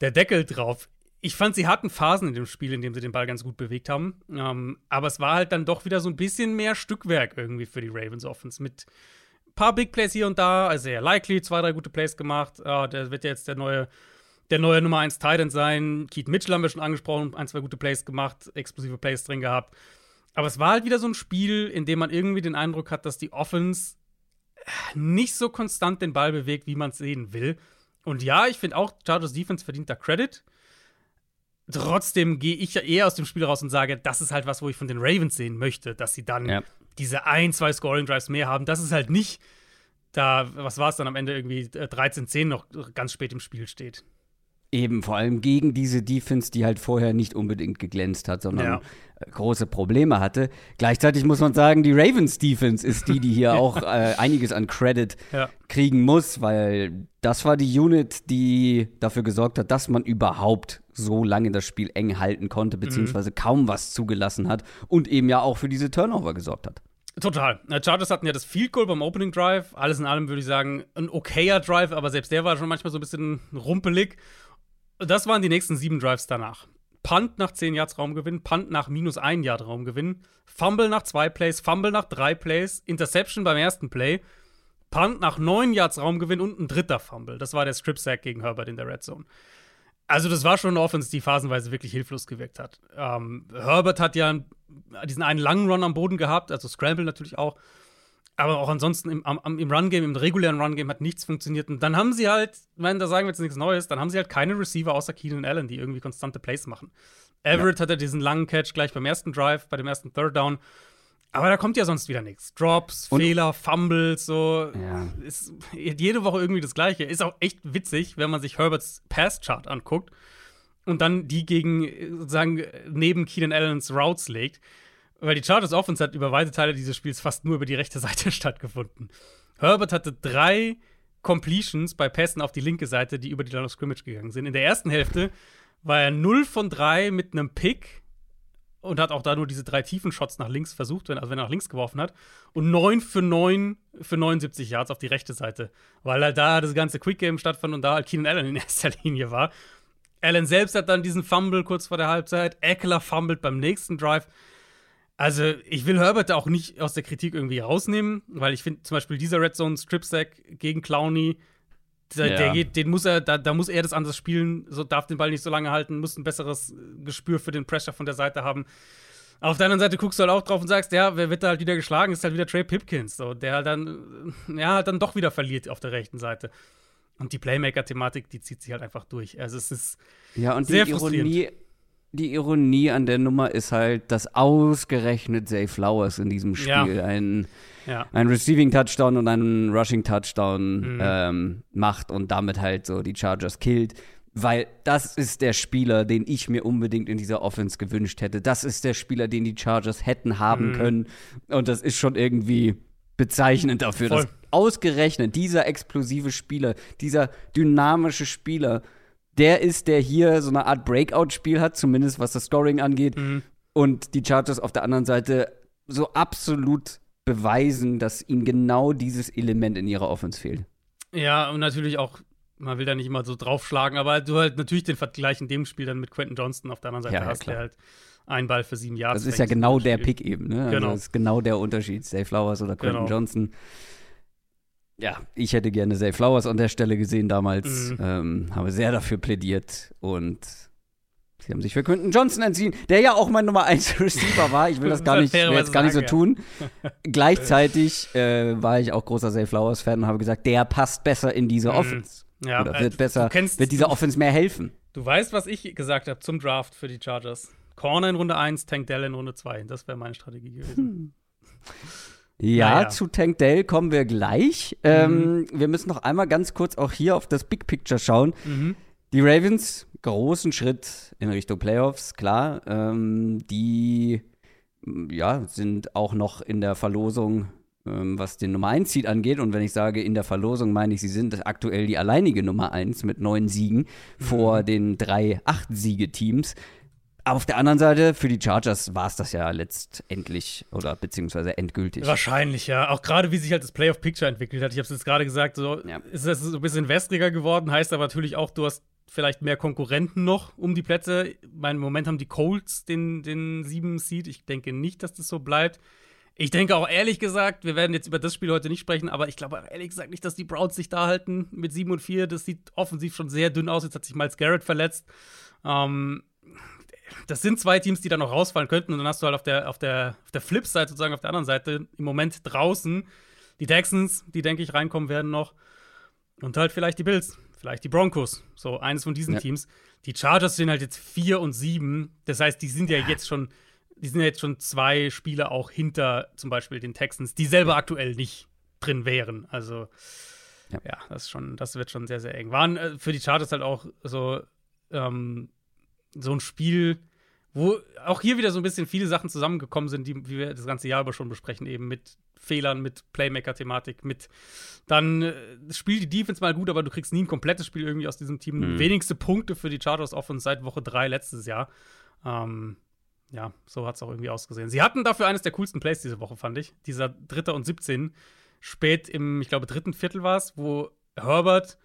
der Deckel drauf ich fand, sie hatten Phasen in dem Spiel, in dem sie den Ball ganz gut bewegt haben. Ähm, aber es war halt dann doch wieder so ein bisschen mehr Stückwerk irgendwie für die Ravens Offense. Mit ein paar Big Plays hier und da, also sehr likely, zwei, drei gute Plays gemacht. Äh, der wird jetzt der neue, der neue Nummer 1 Titan sein. Keith Mitchell haben wir schon angesprochen, ein, zwei gute Plays gemacht, explosive Plays drin gehabt. Aber es war halt wieder so ein Spiel, in dem man irgendwie den Eindruck hat, dass die Offense nicht so konstant den Ball bewegt, wie man es sehen will. Und ja, ich finde auch, Chargers Defense verdient da Credit. Trotzdem gehe ich ja eher aus dem Spiel raus und sage, das ist halt was, wo ich von den Ravens sehen möchte, dass sie dann ja. diese ein, zwei Scoring Drives mehr haben. Das ist halt nicht da, was war es dann am Ende irgendwie 13-10 äh, noch ganz spät im Spiel steht. Eben, vor allem gegen diese Defense, die halt vorher nicht unbedingt geglänzt hat, sondern ja. Äh, große Probleme hatte. Gleichzeitig muss man sagen, die Ravens Defense ist die, die hier auch äh, einiges an Credit ja. kriegen muss, weil das war die Unit, die dafür gesorgt hat, dass man überhaupt so lange das Spiel eng halten konnte, mhm. beziehungsweise mhm. kaum was zugelassen hat und eben ja auch für diese Turnover gesorgt hat. Total. Die Chargers hatten ja das Field Goal beim Opening Drive. Alles in allem würde ich sagen, ein okayer Drive, aber selbst der war schon manchmal so ein bisschen rumpelig. Das waren die nächsten sieben Drives danach. Punt nach 10 Yards Raumgewinn, Punt nach minus 1 Yard Raumgewinn, Fumble nach zwei Plays, Fumble nach drei Plays, Interception beim ersten Play, Punt nach 9 Yards Raumgewinn und ein dritter Fumble. Das war der Strip Sack gegen Herbert in der Red Zone. Also, das war schon eine Offense, die phasenweise wirklich hilflos gewirkt hat. Ähm, Herbert hat ja diesen einen langen Run am Boden gehabt, also Scramble natürlich auch. Aber auch ansonsten im, im Run-Game, im regulären Run-Game hat nichts funktioniert. Und dann haben sie halt, wenn da sagen wir jetzt nichts Neues, dann haben sie halt keine Receiver außer Keenan Allen, die irgendwie konstante Plays machen. Everett ja. hatte diesen langen Catch gleich beim ersten Drive, bei dem ersten Third Down. Aber da kommt ja sonst wieder nichts. Drops, und Fehler, Fumbles, so. Ja. Ist jede Woche irgendwie das Gleiche. Ist auch echt witzig, wenn man sich Herberts Pass-Chart anguckt und dann die gegen, sozusagen, neben Keenan Allens Routes legt. Weil die Chargers Offense hat über weite Teile dieses Spiels fast nur über die rechte Seite stattgefunden. Herbert hatte drei Completions bei Pässen auf die linke Seite, die über die Line of Scrimmage gegangen sind. In der ersten Hälfte war er 0 von 3 mit einem Pick und hat auch da nur diese drei tiefen Shots nach links versucht, wenn, also wenn er nach links geworfen hat. Und 9 für 9 für 79 Yards auf die rechte Seite, weil halt da das ganze Quick Game stattfand und da halt Keenan Allen in erster Linie war. Allen selbst hat dann diesen Fumble kurz vor der Halbzeit. Eckler fummelt beim nächsten Drive. Also, ich will Herbert auch nicht aus der Kritik irgendwie rausnehmen, weil ich finde zum Beispiel dieser Red Zone Strip Sack gegen Clowney, der, ja. der, geht, den muss er, da, da, muss er das anders spielen, so darf den Ball nicht so lange halten, muss ein besseres Gespür für den Pressure von der Seite haben. Auf der anderen Seite guckst du halt auch drauf und sagst, ja, wer wird da halt wieder geschlagen, ist halt wieder Trey Pipkins, so, der halt dann, ja, halt dann doch wieder verliert auf der rechten Seite. Und die Playmaker-Thematik, die zieht sich halt einfach durch. Also es ist ja, und sehr die Ironie, die Ironie an der Nummer ist halt, dass ausgerechnet Zay Flowers in diesem Spiel ja. einen ja. ein Receiving Touchdown und einen Rushing Touchdown mhm. ähm, macht und damit halt so die Chargers killt. Weil das ist der Spieler, den ich mir unbedingt in dieser Offense gewünscht hätte. Das ist der Spieler, den die Chargers hätten haben mhm. können. Und das ist schon irgendwie bezeichnend dafür, Voll. dass ausgerechnet dieser explosive Spieler, dieser dynamische Spieler, der ist, der hier so eine Art Breakout-Spiel hat, zumindest was das Scoring angeht. Mhm. Und die Chargers auf der anderen Seite so absolut beweisen, dass ihnen genau dieses Element in ihrer Offense fehlt. Ja, und natürlich auch, man will da nicht immer so draufschlagen, aber du halt natürlich den Vergleich in dem Spiel dann mit Quentin Johnston auf der anderen Seite ja, hast, klar. der halt ein Ball für sieben Jahre. Das ist ja genau der Pick eben, ne? Also genau. das ist genau der Unterschied. Zay Flowers oder Quentin genau. Johnson. Ja, ich hätte gerne Zay Flowers an der Stelle gesehen damals. Mhm. Ähm, habe sehr dafür plädiert und Sie haben sich für Quentin Johnson entschieden, der ja auch mein Nummer 1 Receiver war. Ich will das gar nicht, will jetzt gar nicht so tun. Gleichzeitig äh, war ich auch großer Zay Flowers Fan und habe gesagt, der passt besser in diese mhm. Offense. Ja, Oder wird äh, besser, kennst, wird dieser Offense mehr helfen. Du weißt, was ich gesagt habe zum Draft für die Chargers. Corner in Runde 1, Tank Dell in Runde 2. Das wäre meine Strategie gewesen. Hm. Ja, naja. zu Tank Dell kommen wir gleich. Ähm, mhm. Ähm, wir müssen noch einmal ganz kurz auch hier auf das Big Picture schauen. Mhm. Die Ravens, großen Schritt in Richtung Playoffs, klar. Ähm, die ja, sind auch noch in der Verlosung, ähm, was den Nummer 1 Seed angeht. Und wenn ich sage in der Verlosung, meine ich, sie sind aktuell die alleinige Nummer 1 mit neun Siegen mhm. vor den drei Acht-Siege-Teams. Auf der anderen Seite, für die Chargers war es das ja letztendlich oder beziehungsweise endgültig. Wahrscheinlich, ja. Auch gerade, wie sich halt das Playoff-Picture entwickelt hat. Ich habe es jetzt gerade gesagt, so ja. ist es so ein bisschen wässriger geworden, heißt aber natürlich auch, du hast vielleicht mehr Konkurrenten noch um die Plätze. Im Moment haben die Colts den, den sieben Seed. Ich denke nicht, dass das so bleibt. Ich denke auch ehrlich gesagt, wir werden jetzt über das Spiel heute nicht sprechen, aber ich glaube ehrlich gesagt nicht, dass die Browns sich da halten mit 7 und 4. Das sieht offensiv schon sehr dünn aus. Jetzt hat sich Miles Garrett verletzt. Ähm, das sind zwei Teams, die da noch rausfallen könnten. Und dann hast du halt auf der, auf der, auf der Flip-Side sozusagen, auf der anderen Seite im Moment draußen die Texans, die, denke ich, reinkommen werden noch. Und halt vielleicht die Bills, vielleicht die Broncos. So eines von diesen ja. Teams. Die Chargers sind halt jetzt 4 und 7. Das heißt, die sind ja jetzt schon, die sind ja jetzt schon zwei Spiele auch hinter zum Beispiel den Texans, die selber aktuell nicht drin wären. Also ja, ja das, schon, das wird schon sehr, sehr eng. Waren äh, für die Chargers halt auch so, ähm, so ein Spiel, wo auch hier wieder so ein bisschen viele Sachen zusammengekommen sind, die wie wir das ganze Jahr über schon besprechen, eben mit Fehlern, mit Playmaker-Thematik, mit dann äh, spielt die Defense mal gut, aber du kriegst nie ein komplettes Spiel irgendwie aus diesem Team. Mhm. Wenigste Punkte für die Chargers Offense seit Woche 3 letztes Jahr. Ähm, ja, so hat es auch irgendwie ausgesehen. Sie hatten dafür eines der coolsten Plays diese Woche, fand ich. Dieser Dritter und 17, spät im, ich glaube, dritten Viertel war es, wo Herbert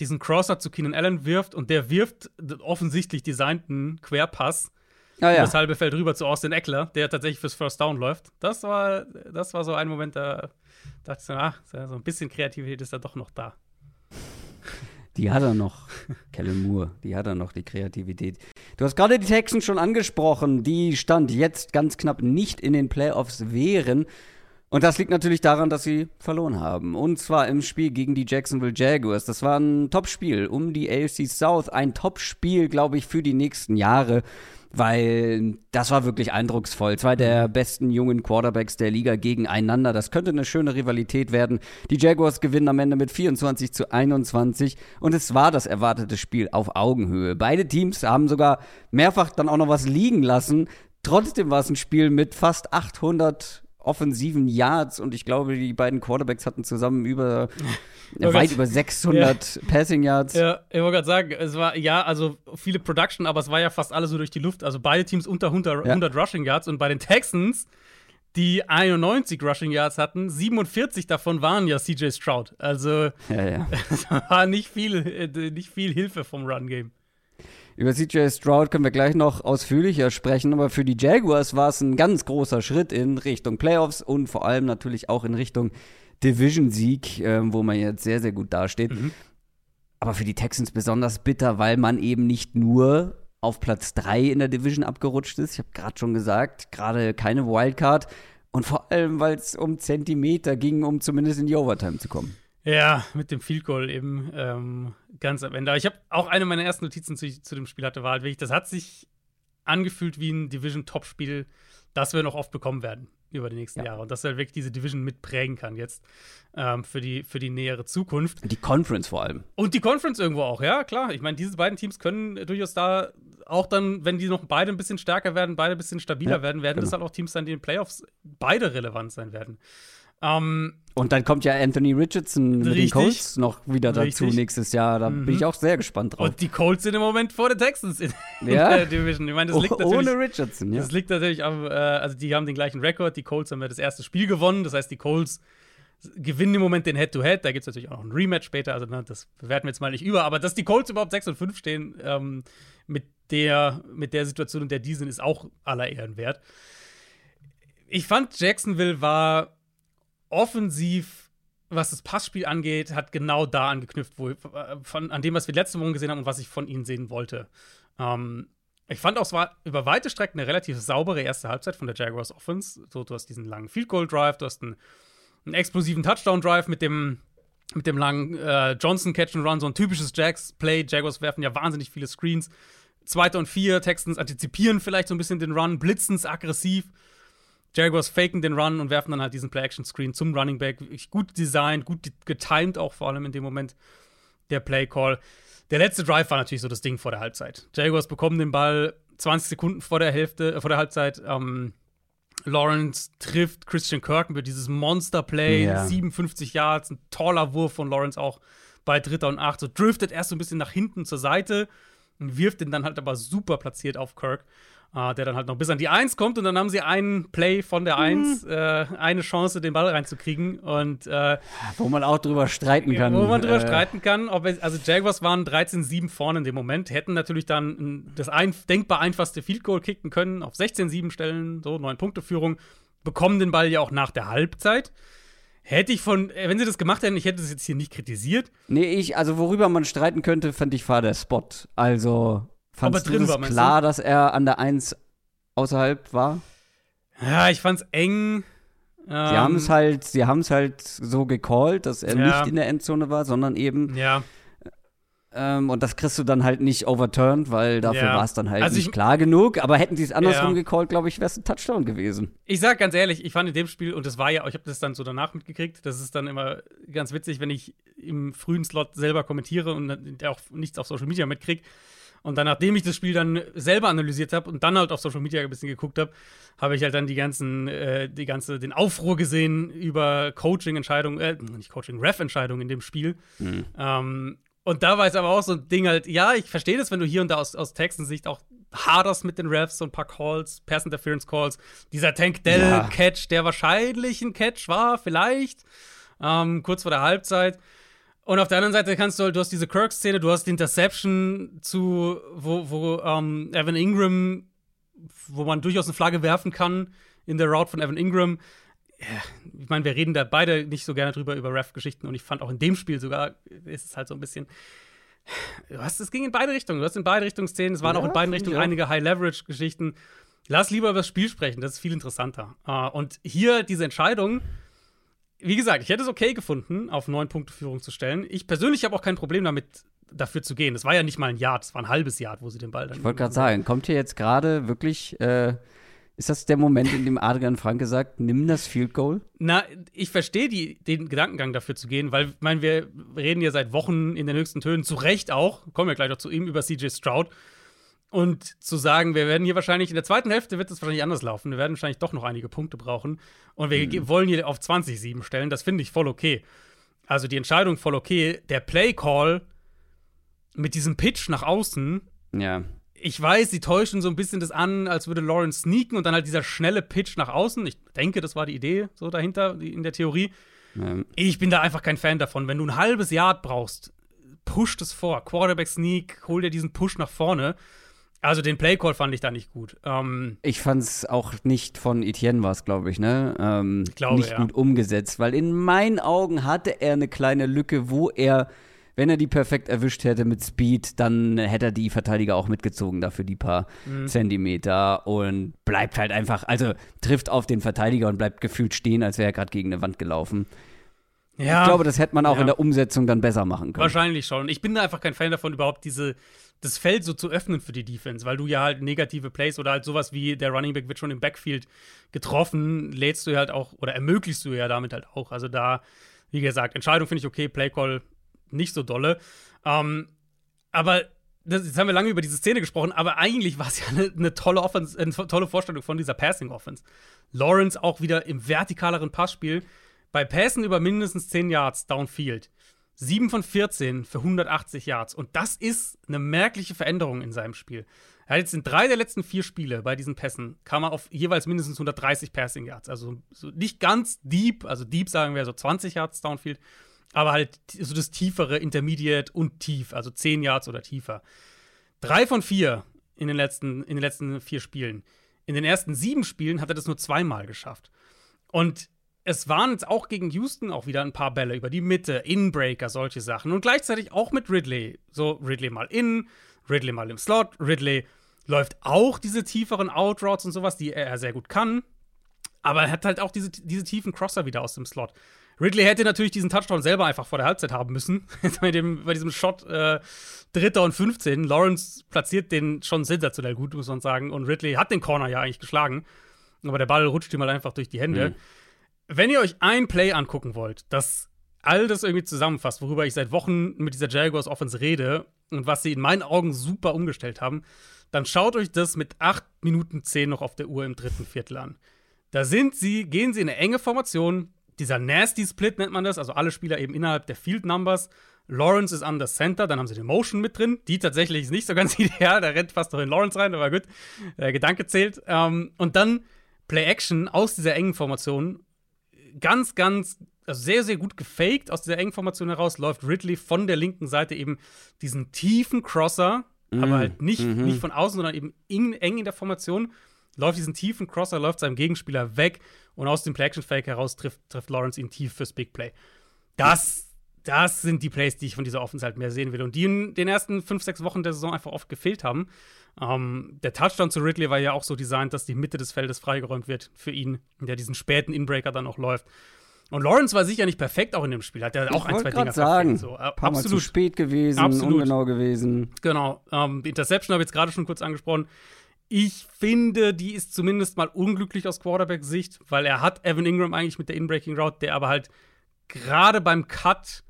diesen Crosser zu Keenan Allen wirft und der wirft offensichtlich designten Querpass ah, ja. das halbe Feld rüber zu Austin Eckler, der tatsächlich fürs First Down läuft. Das war, das war so ein Moment, da dachte ich, ach, so ein bisschen Kreativität ist da doch noch da. Die hat er noch, Kellen Moore, die hat er noch, die Kreativität. Du hast gerade die Texans schon angesprochen, die stand jetzt ganz knapp nicht in den Playoffs wären. Und das liegt natürlich daran, dass sie verloren haben. Und zwar im Spiel gegen die Jacksonville Jaguars. Das war ein Topspiel um die AFC South. Ein Topspiel, glaube ich, für die nächsten Jahre. Weil das war wirklich eindrucksvoll. Zwei der besten jungen Quarterbacks der Liga gegeneinander. Das könnte eine schöne Rivalität werden. Die Jaguars gewinnen am Ende mit 24 zu 21. Und es war das erwartete Spiel auf Augenhöhe. Beide Teams haben sogar mehrfach dann auch noch was liegen lassen. Trotzdem war es ein Spiel mit fast 800 offensiven Yards und ich glaube, die beiden Quarterbacks hatten zusammen über oh weit über 600 ja. Passing Yards. Ja, ich wollte gerade sagen, es war ja, also viele Production, aber es war ja fast alles so durch die Luft. Also beide Teams unter 100, ja. 100 Rushing Yards und bei den Texans die 91 Rushing Yards hatten, 47 davon waren ja CJ Stroud. Also ja, ja. es war nicht viel, äh, nicht viel Hilfe vom Run Game. Über CJ Stroud können wir gleich noch ausführlicher sprechen, aber für die Jaguars war es ein ganz großer Schritt in Richtung Playoffs und vor allem natürlich auch in Richtung Division-Sieg, äh, wo man jetzt sehr, sehr gut dasteht. Mhm. Aber für die Texans besonders bitter, weil man eben nicht nur auf Platz 3 in der Division abgerutscht ist. Ich habe gerade schon gesagt, gerade keine Wildcard. Und vor allem, weil es um Zentimeter ging, um zumindest in die Overtime zu kommen. Ja, mit dem Field Goal eben ähm, ganz am Ende. Aber ich habe auch eine meiner ersten Notizen zu, zu dem Spiel hatte, war halt wirklich, das hat sich angefühlt wie ein Division-Top-Spiel, das wir noch oft bekommen werden über die nächsten ja. Jahre. Und dass er wirklich diese Division mitprägen kann jetzt ähm, für, die, für die nähere Zukunft. Die Conference vor allem. Und die Conference irgendwo auch, ja, klar. Ich meine, diese beiden Teams können durchaus da auch dann, wenn die noch beide ein bisschen stärker werden, beide ein bisschen stabiler ja, werden, werden genau. das halt auch Teams sein, die in den Playoffs beide relevant sein werden. Ähm, und dann kommt ja Anthony Richardson mit den Colts noch wieder dazu richtig. nächstes Jahr. Da mhm. bin ich auch sehr gespannt drauf. Und die Colts sind im Moment vor den Texans in, ja? der Division. Ich meine, das liegt oh, natürlich. Ohne Richardson, ja. Das liegt natürlich am, äh, also die haben den gleichen Rekord. Die Colts haben ja das erste Spiel gewonnen. Das heißt, die Colts gewinnen im Moment den Head-to-Head. -Head. Da gibt es natürlich auch noch ein Rematch später. Also, ne, das bewerten wir jetzt mal nicht über. Aber dass die Colts überhaupt 6 und 5 stehen, ähm, mit, der, mit der Situation, in der die sind, ist auch aller Ehren wert. Ich fand, Jacksonville war offensiv, was das Passspiel angeht, hat genau da angeknüpft, wo, von, an dem, was wir letzte Woche gesehen haben und was ich von ihnen sehen wollte. Ähm, ich fand auch, es war über weite Strecken eine relativ saubere erste Halbzeit von der Jaguars Offense. So, du hast diesen langen Field Goal Drive, du hast einen, einen explosiven Touchdown Drive mit dem mit dem langen äh, Johnson Catch and Run, so ein typisches Jags Play. Jaguars werfen ja wahnsinnig viele Screens. Zweiter und vier, Texans antizipieren vielleicht so ein bisschen den Run, blitzens aggressiv. Jaguars faken den Run und werfen dann halt diesen Play-Action-Screen zum Running Back. Gut designt, gut getimed auch vor allem in dem Moment der Play-Call. Der letzte Drive war natürlich so das Ding vor der Halbzeit. Jaguars bekommen den Ball 20 Sekunden vor der Hälfte, äh, vor der Halbzeit. Ähm, Lawrence trifft Christian Kirk mit dieses Monster-Play, ja. 57 Yards, ein toller Wurf von Lawrence auch bei Dritter und Acht. So driftet erst so ein bisschen nach hinten zur Seite und wirft den dann halt aber super platziert auf Kirk. Uh, der dann halt noch bis an die Eins kommt und dann haben sie einen Play von der Eins, mhm. äh, eine Chance, den Ball reinzukriegen. Und äh, wo man auch drüber streiten kann. Wo man drüber äh. streiten kann. Ob also Jaguars waren 13-7 vorne in dem Moment, hätten natürlich dann das ein, denkbar einfachste Field Goal kicken können, auf 16-7 stellen, so neun Punkte Führung, bekommen den Ball ja auch nach der Halbzeit. Hätte ich von, äh, wenn sie das gemacht hätten, ich hätte das jetzt hier nicht kritisiert. Nee, ich, also worüber man streiten könnte, fand ich war der Spot. Also Fandest er drin du war, klar, dass er an der 1 außerhalb war? Ja, ich fand's eng. Sie haben es halt, sie haben es halt so gecallt, dass er Ja. nicht in der Endzone war, sondern eben Ja, ähm, und das kriegst du dann halt nicht overturned, weil dafür Ja. war es dann halt Also ich- nicht klar genug. Aber hätten sie es andersrum Ja. gecallt, glaube ich, wäre es ein Touchdown gewesen. Ich sag ganz ehrlich, ich fand in dem Spiel, und das war ja, ich habe das dann so danach mitgekriegt, das ist dann immer ganz witzig, wenn ich im frühen Slot selber kommentiere und dann auch nichts auf Social Media mitkriege. Und dann, nachdem ich das Spiel dann selber analysiert habe und dann halt auf Social Media ein bisschen geguckt habe, habe ich halt dann die ganzen, äh, die ganze, den Aufruhr gesehen über Coaching-Entscheidungen, äh, nicht Coaching, Ref-Entscheidungen in dem Spiel. Ähm, und da war es aber auch so ein Ding halt, ja, ich verstehe das, wenn du hier und da aus, aus Textensicht auch haderst mit den Refs, so ein paar Calls, Pass-Interference-Calls. Dieser Tank Ja. Dell-Catch, der wahrscheinlich ein Catch war, vielleicht, ähm, kurz vor der Halbzeit. Und auf der anderen Seite kannst du halt, du hast diese Kirk-Szene, du hast die Interception zu, wo, wo ähm, Evan Ingram, wo man durchaus eine Flagge werfen kann in der Route von Evan Ingram. Ja, ich meine, wir reden da beide nicht so gerne drüber, über Ref-Geschichten. Und ich fand auch in dem Spiel sogar, ist es halt so ein bisschen. Du hast, es ging in beide Richtungen. Du hast in beide Richtungen Szenen. Es waren Ja, auch in beiden Richtungen ich auch. einige High-Leverage-Geschichten. Lass lieber über das Spiel sprechen, das ist viel interessanter. Äh, und hier diese Entscheidung, wie gesagt, ich hätte es okay gefunden, auf neun Punkte Führung zu stellen. Ich persönlich habe auch kein Problem damit, dafür zu gehen. Das war ja nicht mal ein Yard, das war ein halbes Yard, wo sie den Ball dann. Ich wollte gerade sagen, kommt hier jetzt gerade wirklich, äh, ist das der Moment, in dem Adrian Franke sagt, nimm das Field Goal? Na, ich verstehe den Gedankengang dafür zu gehen, weil, ich meine, wir reden ja seit Wochen in den höchsten Tönen, zu Recht auch, kommen wir gleich noch zu ihm, über CJ Stroud. Und zu sagen, wir werden hier wahrscheinlich in der zweiten Hälfte wird es wahrscheinlich anders laufen. Wir werden wahrscheinlich doch noch einige Punkte brauchen. Und wir ge- wollen hier auf 20-7 stellen. Das finde ich voll okay. Also die Entscheidung voll okay. Der Play-Call mit diesem Pitch nach außen, Ja. ich weiß, sie täuschen so ein bisschen das an, als würde Lawrence sneaken und dann halt dieser schnelle Pitch nach außen. Ich denke, das war die Idee so dahinter, in der Theorie. Ähm, Ich bin da einfach kein Fan davon. Wenn du ein halbes Yard brauchst, push das vor. Quarterback Sneak, hol dir diesen Push nach vorne. Also den Playcall fand ich da nicht gut. Ähm, Ich fand es auch nicht von Etienne war es, glaube ich, ne? Ähm, glaube, nicht ja. gut umgesetzt, weil in meinen Augen hatte er eine kleine Lücke, wo er, wenn er die perfekt erwischt hätte mit Speed, dann hätte er die Verteidiger auch mitgezogen dafür die paar Mhm. Zentimeter und bleibt halt einfach, also trifft auf den Verteidiger und bleibt gefühlt stehen, als wäre er gerade gegen eine Wand gelaufen. ja, Ich glaube, das hätte man auch Ja. in der Umsetzung dann besser machen können. wahrscheinlich schon. Ich bin da einfach kein Fan davon, überhaupt diese, das Feld so zu öffnen für die Defense, weil du ja halt negative Plays oder halt sowas wie der Running Back wird schon im Backfield getroffen, lädst du ja halt auch oder ermöglichst du ja damit halt auch. Also da, wie gesagt, Entscheidung finde ich okay, Playcall nicht so dolle. Ähm, aber das, jetzt haben wir lange über diese Szene gesprochen, aber eigentlich war es ja eine, eine tolle Offense, eine tolle Vorstellung von dieser Passing Offense. Lawrence auch wieder im vertikaleren Passspiel. Bei Pässen über mindestens 10 Yards downfield. 7 von 14 für 180 Yards. Und das ist eine merkliche Veränderung in seinem Spiel. Er hat jetzt in drei der letzten vier Spiele bei diesen Pässen kam er auf jeweils mindestens 130 Passing Yards. Also so nicht ganz deep, also deep sagen wir so 20 Yards downfield, aber halt so das tiefere Intermediate und tief, also 10 Yards oder tiefer. Drei von vier in den letzten, in den letzten vier Spielen. In den ersten sieben Spielen hat er das nur zweimal geschafft. Und es waren jetzt auch gegen Houston auch wieder ein paar Bälle über die Mitte, Inbreaker, solche Sachen. Und gleichzeitig auch mit Ridley. So, Ridley mal in, Ridley mal im Slot. Ridley läuft auch diese tieferen Outroutes und sowas, die er sehr gut kann. Aber er hat halt auch diese, diese tiefen Crosser wieder aus dem Slot. Ridley hätte natürlich diesen Touchdown selber einfach vor der Halbzeit haben müssen. bei, dem, bei diesem Shot äh, Dritter und 15. Lawrence platziert den schon sensationell gut, muss man sagen. Und Ridley hat den Corner ja eigentlich geschlagen. Aber der Ball rutscht ihm halt einfach durch die Hände. Mhm. Wenn ihr euch ein Play angucken wollt, das all das irgendwie zusammenfasst, worüber ich seit Wochen mit dieser Jaguars Offense rede und was sie in meinen Augen super umgestellt haben, dann schaut euch das mit 8 Minuten 10 noch auf der Uhr im dritten Viertel an. Da sind sie, gehen sie in eine enge Formation. Dieser Nasty Split nennt man das, also alle Spieler eben innerhalb der Field Numbers. Lawrence ist an der Center, dann haben sie den Motion mit drin. Die tatsächlich ist nicht so ganz ideal, da rennt fast noch in Lawrence rein, aber gut, der Gedanke zählt. Ähm, und dann Play Action aus dieser engen Formation. Ganz, ganz, also sehr, sehr gut gefaked aus dieser engen Formation heraus, läuft Ridley von der linken Seite eben diesen tiefen Crosser, aber halt nicht, nicht von außen, sondern eben in, eng in der Formation läuft diesen tiefen Crosser, läuft seinem Gegenspieler weg und aus dem Play-Action-Fake heraus trifft, trifft Lawrence ihn tief fürs Big Play. Das, das sind die Plays, die ich von dieser Offense halt mehr sehen will und die in den ersten fünf, sechs Wochen der Saison einfach oft gefehlt haben. Ähm, der Touchdown zu Ridley war ja auch so designt, dass die Mitte des Feldes freigeräumt wird für ihn, der diesen späten Inbreaker dann auch läuft. Und Lawrence war sicher nicht perfekt auch in dem Spiel. Hat er auch ein, zwei Dinge sagen, so. Äh, paar Mal zu spät gewesen, Absolut. ungenau gewesen. Genau. Ähm, die Interception habe ich jetzt gerade schon kurz angesprochen. Ich finde, die ist zumindest mal unglücklich aus Quarterback-Sicht, weil er hat Evan Ingram eigentlich mit der Inbreaking Route, der aber halt gerade beim Cut,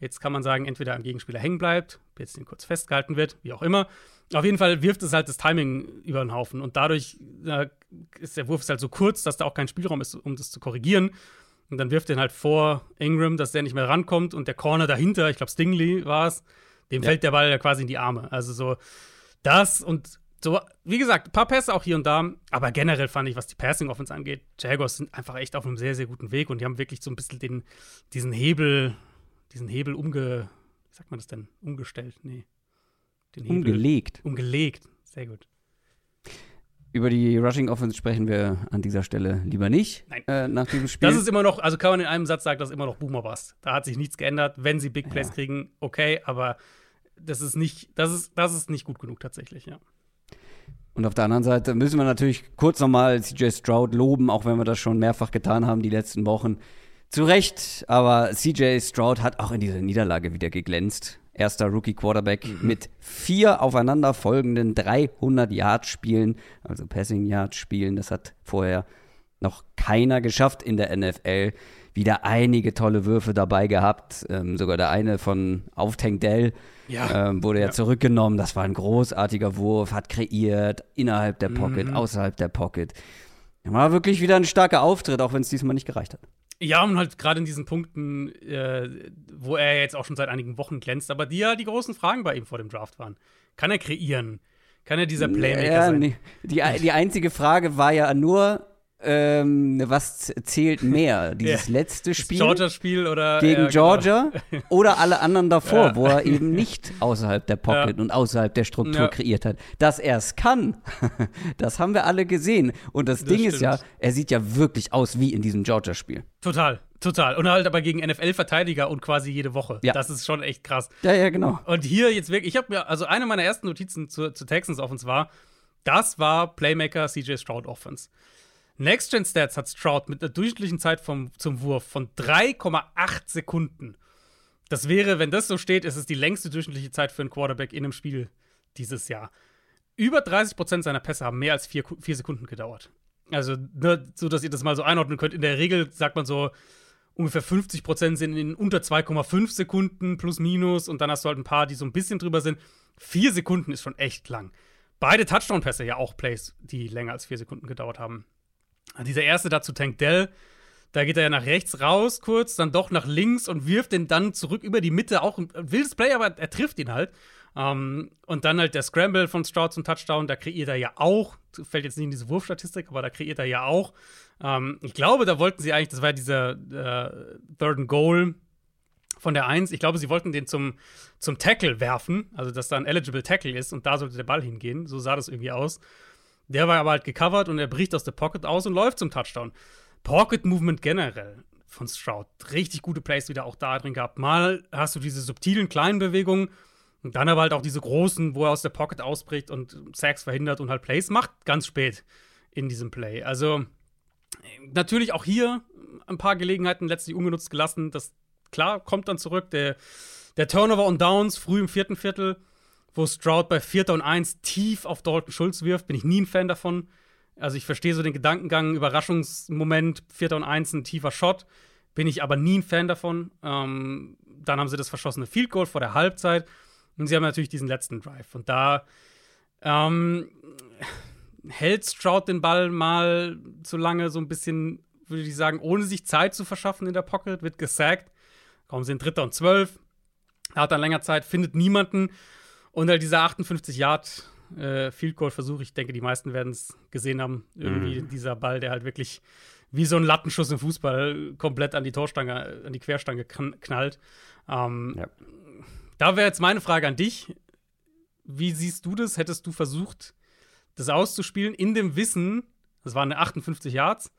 jetzt kann man sagen, entweder am Gegenspieler hängen bleibt, jetzt den kurz festgehalten wird, wie auch immer. Auf jeden Fall wirft es halt das Timing über den Haufen und dadurch äh, ist der Wurf halt so kurz, dass da auch kein Spielraum ist, um das zu korrigieren. Und dann wirft er halt vor Ingram, dass der nicht mehr rankommt und der Corner dahinter, ich glaube Stingley war es, dem ja. fällt der Ball ja quasi in die Arme. Also so das und so, wie gesagt, ein paar Pässe auch hier und da, aber generell fand ich, was die Passing Offense angeht, Jaguars sind einfach echt auf einem sehr, sehr guten Weg und die haben wirklich so ein bisschen den, diesen Hebel, diesen Hebel umge, wie sagt man das denn? Umgestellt? Nee. Den Hebel, umgelegt. Umgelegt. Sehr gut. Über die Rushing Offense sprechen wir an dieser Stelle lieber nicht. Nein. Äh, nach diesem Spiel. Das ist immer noch, also kann man in einem Satz sagen, das ist immer noch Boomer Bust. Da hat sich nichts geändert. Wenn sie Big Plays ja. kriegen, okay, aber das ist nicht, das ist, das ist nicht gut genug tatsächlich, ja. Und auf der anderen Seite müssen wir natürlich kurz nochmal CJ Stroud loben, auch wenn wir das schon mehrfach getan haben die letzten Wochen. Zu Recht, aber CJ Stroud hat auch in dieser Niederlage wieder geglänzt erster Rookie-Quarterback mhm. mit vier aufeinanderfolgenden 300-Yard-Spielen, also Passing-Yard-Spielen. Das hat vorher noch keiner geschafft in der NFL. Wieder einige tolle Würfe dabei gehabt. Ähm, sogar der eine von auf Tank Dell ja. ähm, wurde ja, ja, zurückgenommen. Das war ein großartiger Wurf, hat kreiert innerhalb der Pocket, mhm. außerhalb der Pocket. War wirklich wieder ein starker Auftritt, auch wenn es diesmal nicht gereicht hat. Ja, und halt gerade in diesen Punkten, äh, wo er jetzt auch schon seit einigen Wochen glänzt, aber die ja die großen Fragen bei ihm vor dem Draft waren. Kann er kreieren? Kann er dieser Playmaker ja, sein? Nee. Die, die einzige Frage war ja nur, ähm, was zählt mehr? Dieses ja. letzte Spiel? Georgia-Spiel oder gegen ja, Georgia genau. oder alle anderen davor, ja. wo er eben nicht außerhalb der Pocket und außerhalb der Struktur kreiert hat. Dass er es kann, das haben wir alle gesehen. Und das, das Ding stimmt. ist ja, er sieht ja wirklich aus wie in diesem Georgia-Spiel. Total. Total. Und halt aber gegen NFL-Verteidiger und quasi jede Woche. Ja. Das ist schon echt krass. Ja, ja, genau. Und hier jetzt wirklich, ich habe mir, also eine meiner ersten Notizen zu, zu Texans Offense war, das war Playmaker CJ Stroud Offense. Next-Gen Stats hat Stroud mit einer durchschnittlichen Zeit vom, zum Wurf von 3,8 Sekunden. Das wäre, wenn das so steht, ist es die längste durchschnittliche Zeit für einen Quarterback in einem Spiel dieses Jahr. Über 30 Prozent seiner Pässe haben mehr als vier, vier Sekunden gedauert. Also, ne, so dass ihr das mal so einordnen könnt. In der Regel sagt man so, ungefähr 50 Prozent sind in unter 2,5 Sekunden plus minus und dann hast du halt ein paar, die so ein bisschen drüber sind. Vier Sekunden ist schon echt lang. Beide Touchdown-Pässe ja auch Plays, die länger als vier Sekunden gedauert haben. Dieser erste dazu Tank Dell, da geht er ja nach rechts raus kurz, dann doch nach links und wirft den dann zurück über die Mitte. Auch ein wildes Play, aber er trifft ihn halt. Um, und dann halt der Scramble von Stroud zum Touchdown, da kreiert er ja auch, fällt jetzt nicht in diese Wurfstatistik, aber da kreiert er ja auch. Um, ich glaube, da wollten sie eigentlich, das war ja dieser äh, Third and Goal von der Eins, ich glaube, sie wollten den zum, zum Tackle werfen, also dass da ein eligible Tackle ist und da sollte der Ball hingehen. So sah das irgendwie aus. Der war aber halt gecovert und er bricht aus der Pocket aus und läuft zum Touchdown. Pocket Movement generell von Stroud. Richtig gute Plays wieder auch da drin gehabt. Mal hast du diese subtilen kleinen Bewegungen und dann aber halt auch diese großen, wo er aus der Pocket ausbricht und Sacks verhindert und halt Plays macht, ganz spät in diesem Play. Also natürlich auch hier ein paar Gelegenheiten letztlich ungenutzt gelassen. Das klar kommt dann zurück. Der, der Turnover und Downs früh im vierten Viertel wo Stroud bei Vierter und Eins tief auf Dalton Schulz wirft. Bin ich nie ein Fan davon. Also ich verstehe so den Gedankengang, Überraschungsmoment, Vierter und Eins, ein tiefer Shot. Bin ich aber nie ein Fan davon. Ähm, dann haben sie das verschossene Field Goal vor der Halbzeit. Und sie haben natürlich diesen letzten Drive. Und da ähm, hält Stroud den Ball mal zu lange so ein bisschen, würde ich sagen, ohne sich Zeit zu verschaffen in der Pocket, wird gesackt. Kommen sie in Dritter und Zwölf. Hat dann länger Zeit, findet niemanden. Und halt dieser 58 Yard äh, Field Goal Versuch, ich denke, die meisten werden es gesehen haben. Irgendwie mhm. dieser Ball, der halt wirklich wie so ein Lattenschuss im Fußball komplett an die Torstange, an die Querstange knallt. Ähm, ja. Da wäre jetzt meine Frage an dich. Wie siehst du das? Hättest du versucht, das auszuspielen, in dem Wissen, das waren 58 Yards,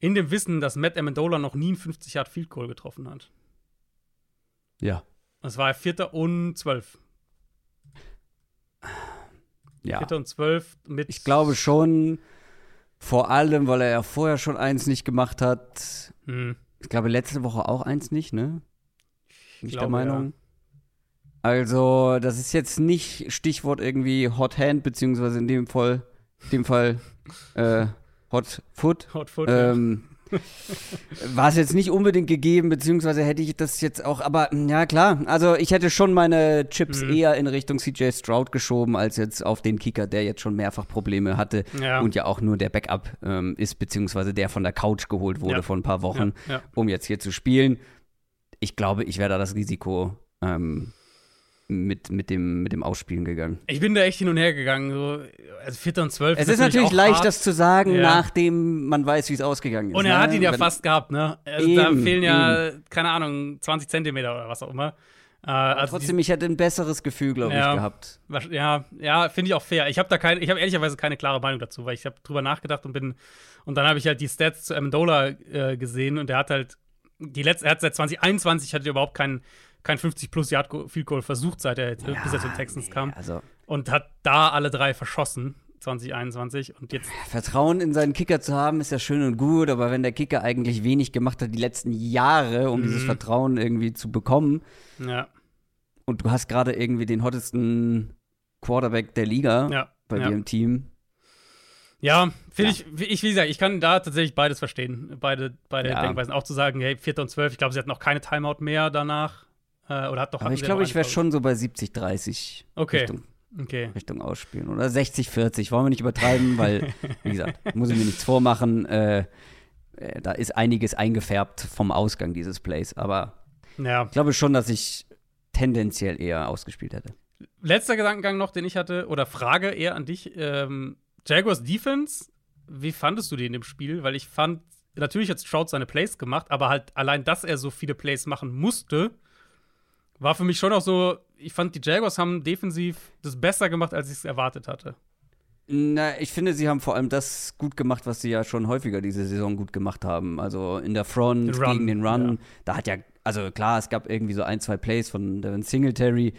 in dem Wissen, dass Matt Amendola noch nie einen 50 Yard Field Goal getroffen hat? Ja. Das war Vierter und Zwölf. Ja. Vierter und Zwölf mit. Ich glaube schon, vor allem, weil er ja vorher schon eins nicht gemacht hat. Hm, Ich glaube, letzte Woche auch eins nicht, ne? Bin ich der glaube, Meinung. Also, das ist jetzt nicht Stichwort irgendwie Hot Hand, beziehungsweise in dem Fall, dem Fall äh, Hot Foot. Hot Foot. Ähm, war es jetzt nicht unbedingt gegeben, beziehungsweise hätte ich das jetzt auch, aber ja klar, also ich hätte schon meine Chips Mhm. eher in Richtung CJ Stroud geschoben, als jetzt auf den Kicker, der jetzt schon mehrfach Probleme hatte ja. und ja auch nur der Backup ähm, ist, beziehungsweise der von der Couch geholt wurde Ja. vor ein paar Wochen, ja, um jetzt hier zu spielen. Ich glaube, ich wäre da das Risiko ähm, mit, mit, dem, mit dem Ausspielen gegangen. Ich bin da echt hin und her gegangen. So, also Vierter und Zwölf. Es ist natürlich leicht, hart. das zu sagen, Ja. nachdem man weiß, wie es ausgegangen ist. Und er ne? hat ihn ja Wenn- fast gehabt, ne? Also da Eben, fehlen ja, keine Ahnung, 20 Zentimeter oder was auch immer. Äh, also Trotzdem, ich hätte ein besseres Gefühl, glaube Ja. ich, gehabt. ja, ja, finde ich auch fair. Ich habe da keine, ich habe ehrlicherweise keine klare Meinung dazu, weil ich habe drüber nachgedacht und bin und dann habe ich halt die Stats zu Amendola äh, gesehen und der hat halt die letzte, er hat seit 2021 hat er überhaupt kein kein 50 plus Yard Goal- Field Goal versucht, seit er jetzt, bis er zu den Texans kam Also, und hat da alle drei verschossen 2021 und jetzt Vertrauen in seinen Kicker zu haben, ist ja schön und gut, aber wenn der Kicker eigentlich wenig gemacht hat die letzten Jahre, um Mhm. dieses Vertrauen irgendwie zu bekommen, ja, und du hast gerade irgendwie den hottesten Quarterback der Liga ja, bei ja. dir im Team. Ja, finde Ja. ich, wie- ich, wie gesagt, ich kann da tatsächlich beides verstehen. Beide, beide Ja. Denkweisen. Auch zu sagen, hey, Vierter und Zwölf, ich glaube, sie hat noch keine Timeout mehr danach. Äh, oder hat doch Aber ich glaube, ich wäre schon so bei 70, 30 Okay. Richtung, Okay. Richtung Ausspielen. Oder 60, 40. Wollen wir nicht übertreiben, weil, wie gesagt, muss ich mir nichts vormachen. Äh, äh, da ist einiges eingefärbt vom Ausgang dieses Plays. Aber Ja. ich glaube schon, dass ich tendenziell eher ausgespielt hätte. Letzter Gedankengang noch, den ich hatte, oder Frage eher an dich. Ähm, Jaguars Defense, wie fandest du die in dem Spiel? Weil ich fand, natürlich hat Stroud seine Plays gemacht, aber halt allein, dass er so viele Plays machen musste, war für mich schon auch so, ich fand, die Jaguars haben defensiv das besser gemacht, als ich es erwartet hatte. Na, ich finde, sie haben vor allem das gut gemacht, was sie ja schon häufiger diese Saison gut gemacht haben. Also in der Front Den gegen den Run. ja. Da hat ja, also klar, es gab irgendwie so ein, zwei Plays von Devin Singletary.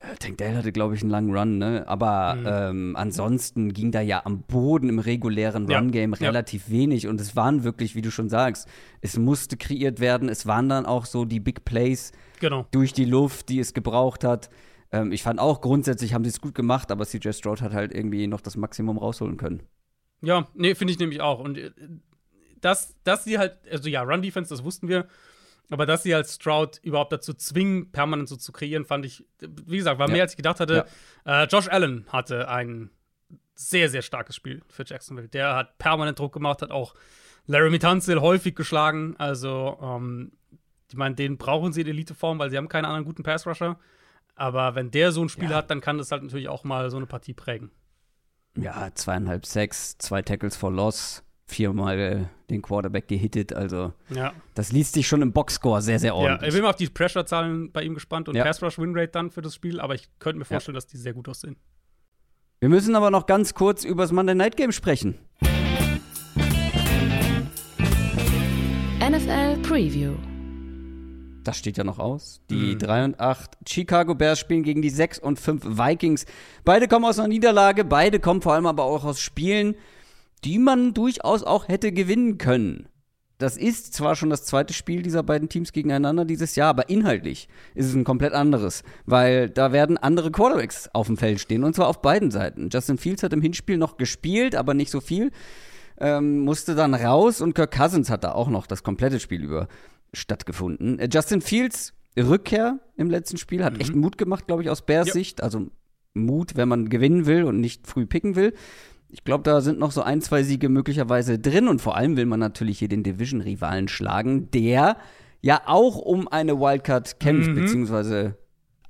Äh, Tank Dell hatte, glaube ich, einen langen Run, ne? Aber Mhm. ähm, ansonsten ging da ja am Boden im regulären Ja, Run-Game ja. relativ wenig. Und es waren wirklich, wie du schon sagst, es musste kreiert werden. Es waren dann auch so die Big Plays, Genau. durch die Luft, die es gebraucht hat. Ähm, ich fand auch grundsätzlich haben sie es gut gemacht, aber CJ Stroud hat halt irgendwie noch das Maximum rausholen können. Ja, nee, finde ich nämlich auch. Und äh, dass, dass sie halt, also ja, Run-Defense, das wussten wir, aber dass sie als Stroud überhaupt dazu zwingen, permanent so zu kreieren, fand ich, wie gesagt, war Ja. mehr als ich gedacht hatte. Äh, Josh Allen hatte ein sehr, sehr starkes Spiel für Jacksonville. Der hat permanent Druck gemacht, hat auch Laramie Tunsil häufig geschlagen. Also, ähm, ich meine, den brauchen sie in Eliteform, weil sie haben keine anderen guten Pass-Rusher. Aber wenn der so ein Spiel Ja. hat, dann kann das halt natürlich auch mal so eine Partie prägen. Ja, zweieinhalb Sacks, zwei Tackles for Loss, viermal den Quarterback gehittet. Also, Ja. das liest sich schon im Boxscore sehr, sehr Ja, ordentlich. ich bin mal auf die Pressure-Zahlen bei ihm gespannt und Ja. Pass-Rush-Winrate dann für das Spiel, aber ich könnte mir vorstellen, dass die sehr gut aussehen. Wir müssen aber noch ganz kurz über das Monday Night Game sprechen. NFL Preview. Das steht ja noch aus. Die Mhm. 3 und 8 Chicago Bears spielen gegen die 6 und 5 Vikings. Beide kommen aus einer Niederlage, beide kommen vor allem aber auch aus Spielen, die man durchaus auch hätte gewinnen können. Das ist zwar schon das zweite Spiel dieser beiden Teams gegeneinander dieses Jahr, aber inhaltlich ist es ein komplett anderes, weil da werden andere Quarterbacks auf dem Feld stehen und zwar auf beiden Seiten. Justin Fields hat im Hinspiel noch gespielt, aber nicht so viel, ähm, musste dann raus und Kirk Cousins hat da auch noch das komplette Spiel über stattgefunden. Äh, Justin Fields Rückkehr im letzten Spiel hat echt Mut gemacht, glaube ich, aus Bears Ja. Sicht. Also Mut, wenn man gewinnen will und nicht früh picken will. Ich glaube, da sind noch so ein, zwei Siege möglicherweise drin und vor allem will man natürlich hier den Division-Rivalen schlagen, der ja auch um eine Wildcard kämpft, Mhm. beziehungsweise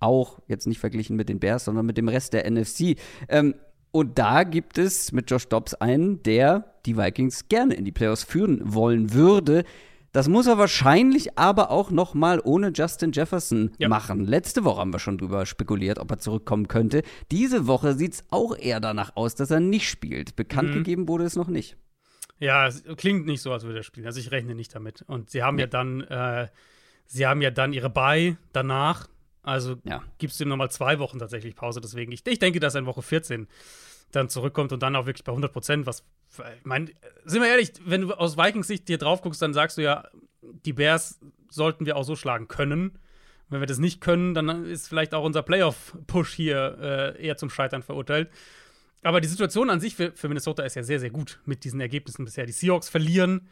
auch jetzt nicht verglichen mit den Bears, sondern mit dem Rest der NFC. Ähm, und da gibt es mit Josh Dobbs einen, der die Vikings gerne in die Playoffs führen wollen würde. Das muss er wahrscheinlich aber auch noch mal ohne Justin Jefferson Ja. machen. Letzte Woche haben wir schon drüber spekuliert, ob er zurückkommen könnte. Diese Woche sieht es auch eher danach aus, dass er nicht spielt. Bekannt Mhm. gegeben wurde es noch nicht. Ja, es klingt nicht so, als würde er spielen. Also ich rechne nicht damit. Und sie haben ja dann, äh, Sie haben ja dann ihre Bye danach. Also Ja. gibst du ihm nochmal zwei Wochen tatsächlich Pause. Deswegen, ich, ich denke, dass er in Woche 14 dann zurückkommt und dann auch wirklich bei 100 Prozent. Was, ich meine, sind wir ehrlich, wenn du aus Vikings Sicht dir drauf guckst, dann sagst du ja, die Bears sollten wir auch so schlagen können. Wenn wir das nicht können, dann ist vielleicht auch unser Playoff-Push hier äh, eher zum Scheitern verurteilt. Aber die Situation an sich für, für Minnesota ist ja sehr, sehr gut mit diesen Ergebnissen bisher. Die Seahawks verlieren.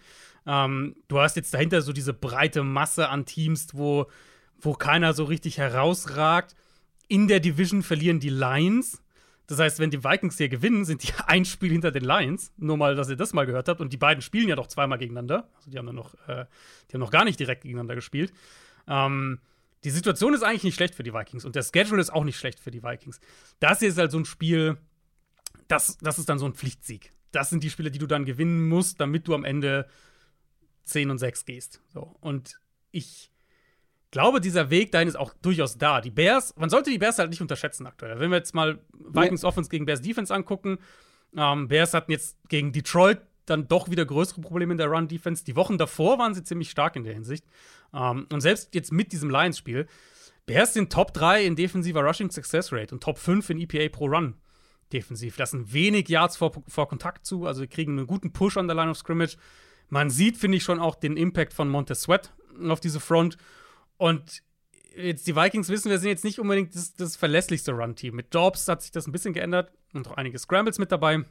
Ähm, du hast jetzt dahinter so diese breite Masse an Teams, wo, wo keiner so richtig herausragt. In der Division verlieren die Lions. Das heißt, wenn die Vikings hier gewinnen, sind die ein Spiel hinter den Lions. Nur mal, dass ihr das mal gehört habt. Und die beiden spielen ja doch zweimal gegeneinander. Also die haben dann noch, äh, die haben noch gar nicht direkt gegeneinander gespielt. Ähm, die Situation ist eigentlich nicht schlecht für die Vikings. Und der Schedule ist auch nicht schlecht für die Vikings. Das hier ist halt so ein Spiel, das, das ist dann so ein Pflichtsieg. Das sind die Spiele, die du dann gewinnen musst, damit du am Ende 10 und 6 gehst. So. Und ich glaube, dieser Weg dahin ist auch durchaus da. Die Bears, man sollte die Bears halt nicht unterschätzen aktuell. Wenn wir jetzt mal Vikings Offense gegen Bears Defense angucken, ähm, Bears hatten jetzt gegen Detroit dann doch wieder größere Probleme in der Run-Defense. Die Wochen davor waren sie ziemlich stark in der Hinsicht. Ähm, und selbst jetzt mit diesem Lions-Spiel, Bears sind Top 3 in defensiver Rushing Success Rate und Top 5 in EPA pro Run defensiv. Lassen wenig Yards vor, vor Kontakt zu, also kriegen einen guten Push an der Line of Scrimmage. Man sieht, finde ich, schon auch den Impact von Montez Sweat auf diese Front. Und jetzt die Vikings wissen, wir sind jetzt nicht unbedingt das, das verlässlichste Run-Team. Mit Dobbs hat sich das ein bisschen geändert und auch einige Scrambles mit dabei.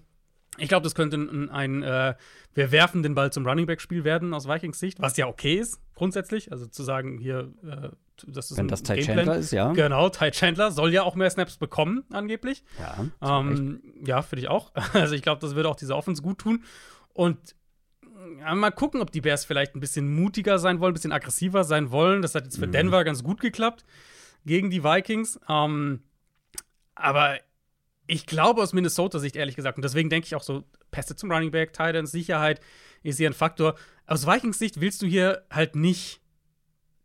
Ich glaube, das könnte ein, ein äh, wir werfen den Ball zum Running Back-Spiel werden aus Vikings Sicht, was ja okay ist, grundsätzlich. Also zu sagen, hier, äh, das ist Wenn ein das Ty Gameplan. Chandler ist, ja. Genau, Ty Chandler soll ja auch mehr Snaps bekommen, angeblich. Ja. Ähm, ja, finde ich auch. Also ich glaube, das würde auch dieser Offense gut tun. Und mal gucken, ob die Bears vielleicht ein bisschen mutiger sein wollen, ein bisschen aggressiver sein wollen. Das hat jetzt für Denver ganz gut geklappt gegen die Vikings. Ähm, aber ich glaube aus Minnesota-Sicht, ehrlich gesagt, und deswegen denke ich auch so, Pässe zum Running Back, Titans, Sicherheit ist hier ein Faktor. Aus Vikings Sicht willst du hier halt nicht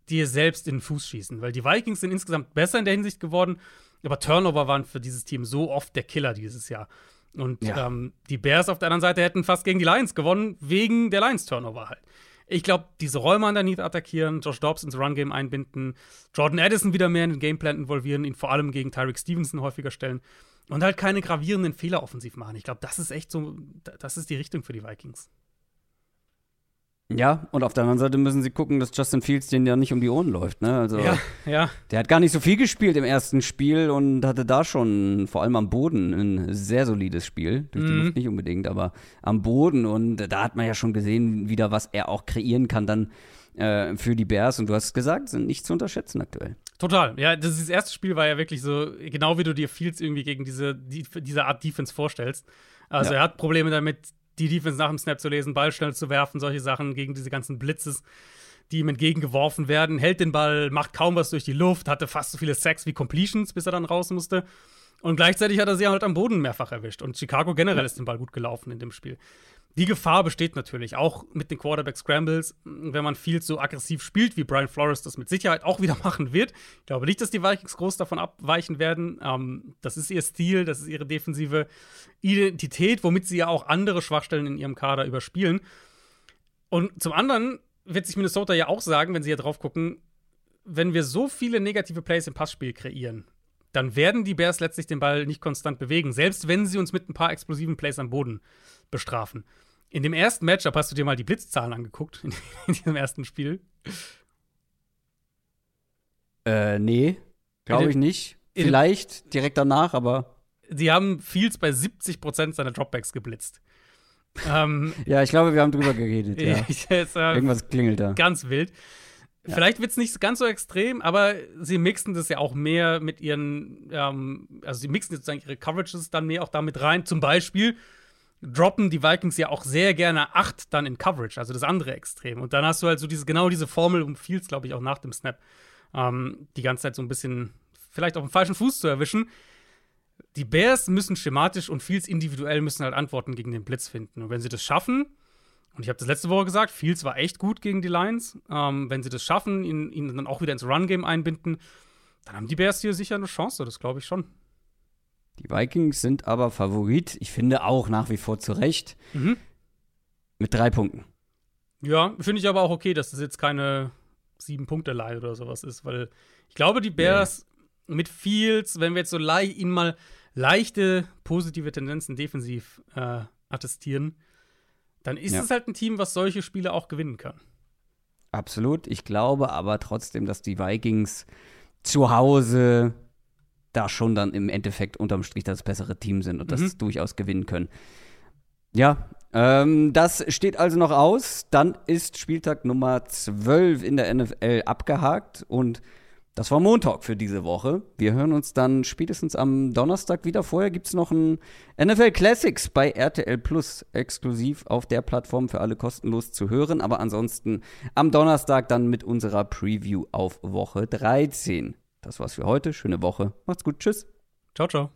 dir selbst in den Fuß schießen, weil die Vikings sind insgesamt besser in der Hinsicht geworden, aber Turnover waren für dieses Team so oft der Killer dieses Jahr. Und Ja. ähm, die Bears auf der anderen Seite hätten fast gegen die Lions gewonnen, wegen der Lions-Turnover halt. Ich glaube, diese Räume underneath attackieren, Josh Dobbs ins Run-Game einbinden, Jordan Addison wieder mehr in den Gameplan involvieren, ihn vor allem gegen Tyreek Stevenson häufiger stellen und halt keine gravierenden Fehler offensiv machen. Ich glaube, das ist echt so, das ist die Richtung für die Vikings. Ja, und auf der anderen Seite müssen sie gucken, dass Justin Fields den ja nicht um die Ohren läuft. Ne? Also, Ja, ja. der hat gar nicht so viel gespielt im ersten Spiel und hatte da schon vor allem am Boden ein sehr solides Spiel. Durch die Mhm. Luft nicht unbedingt, aber am Boden. Und da hat man ja schon gesehen, wieder, was er auch kreieren kann dann äh, für die Bears. Und du hast es gesagt, sind nicht zu unterschätzen aktuell. Total. Ja, das, das erste Spiel war ja wirklich so, genau wie du dir Fields irgendwie gegen diese, die, diese Art Defense vorstellst. Also Ja. er hat Probleme damit, die Defense nach dem Snap zu lesen, Ball schnell zu werfen, solche Sachen gegen diese ganzen Blitzes, die ihm entgegengeworfen werden, hält den Ball, macht kaum was durch die Luft, hatte fast so viele Sacks wie Completions, bis er dann raus musste. Und gleichzeitig hat er sie halt am Boden mehrfach erwischt. Und Chicago generell ist den Ball gut gelaufen in dem Spiel. Die Gefahr besteht natürlich auch mit den Quarterback-Scrambles, wenn man viel so aggressiv spielt, wie Brian Flores das mit Sicherheit auch wieder machen wird. Ich glaube nicht, dass die Vikings groß davon abweichen werden. Ähm, das ist ihr Stil, das ist ihre defensive Identität, womit sie ja auch andere Schwachstellen in ihrem Kader überspielen. Und zum anderen wird sich Minnesota ja auch sagen, wenn sie hier drauf gucken, wenn wir so viele negative Plays im Passspiel kreieren, dann werden die Bears letztlich den Ball nicht konstant bewegen, selbst wenn sie uns mit ein paar explosiven Plays am Boden bestrafen. In dem ersten Matchup hast du dir mal die Blitzzahlen angeguckt, in, in diesem ersten Spiel. Äh, nee, glaube ich nicht. Vielleicht direkt danach, aber Sie haben Fields bei 70% seiner Dropbacks geblitzt. ähm, ja, ich glaube, wir haben drüber geredet. Ja. jetzt, äh, Irgendwas klingelt da. ganz wild. Vielleicht wird es nicht ganz so extrem, aber sie mixen das ja auch mehr mit ihren, ähm, also sie mixen jetzt sozusagen ihre Coverages dann mehr auch damit rein. Zum Beispiel droppen die Vikings ja auch sehr gerne 8 dann in Coverage, also das andere Extrem. Und dann hast du halt so diese, genau diese Formel, um Fields, glaube ich, auch nach dem Snap ähm, die ganze Zeit so ein bisschen vielleicht auf dem falschen Fuß zu erwischen. Die Bears müssen schematisch und Fields individuell müssen halt Antworten gegen den Blitz finden. Und wenn sie das schaffen, und ich habe das letzte Woche gesagt, Fields war echt gut gegen die Lions. Ähm, wenn sie das schaffen, ihn, ihn dann auch wieder ins Run-Game einbinden, dann haben die Bears hier sicher eine Chance, das glaube ich schon. Die Vikings sind aber Favorit. Ich finde auch nach wie vor zu Recht. Mhm. Mit drei Punkten. Ja, finde ich aber auch okay, dass das jetzt keine sieben Punkte Line oder sowas ist, weil ich glaube, die Bears nee. mit Fields, wenn wir jetzt so ihnen mal leichte positive Tendenzen defensiv äh, attestieren, dann ist ja. es halt ein Team, was solche Spiele auch gewinnen kann. Absolut. Ich glaube aber trotzdem, dass die Vikings zu Hause da schon dann im Endeffekt unterm Strich das bessere Team sind und mhm. das durchaus gewinnen können. Ja, ähm, das steht also noch aus. Dann ist Spieltag Nummer 12 in der NFL abgehakt und das war Montag für diese Woche. Wir hören uns dann spätestens am Donnerstag wieder. Vorher gibt es noch ein NFL Classics bei RTL Plus exklusiv auf der Plattform für alle kostenlos zu hören. Aber ansonsten am Donnerstag dann mit unserer Preview auf Woche 13. Das war's für heute. Schöne Woche. Macht's gut. Tschüss. Ciao, ciao.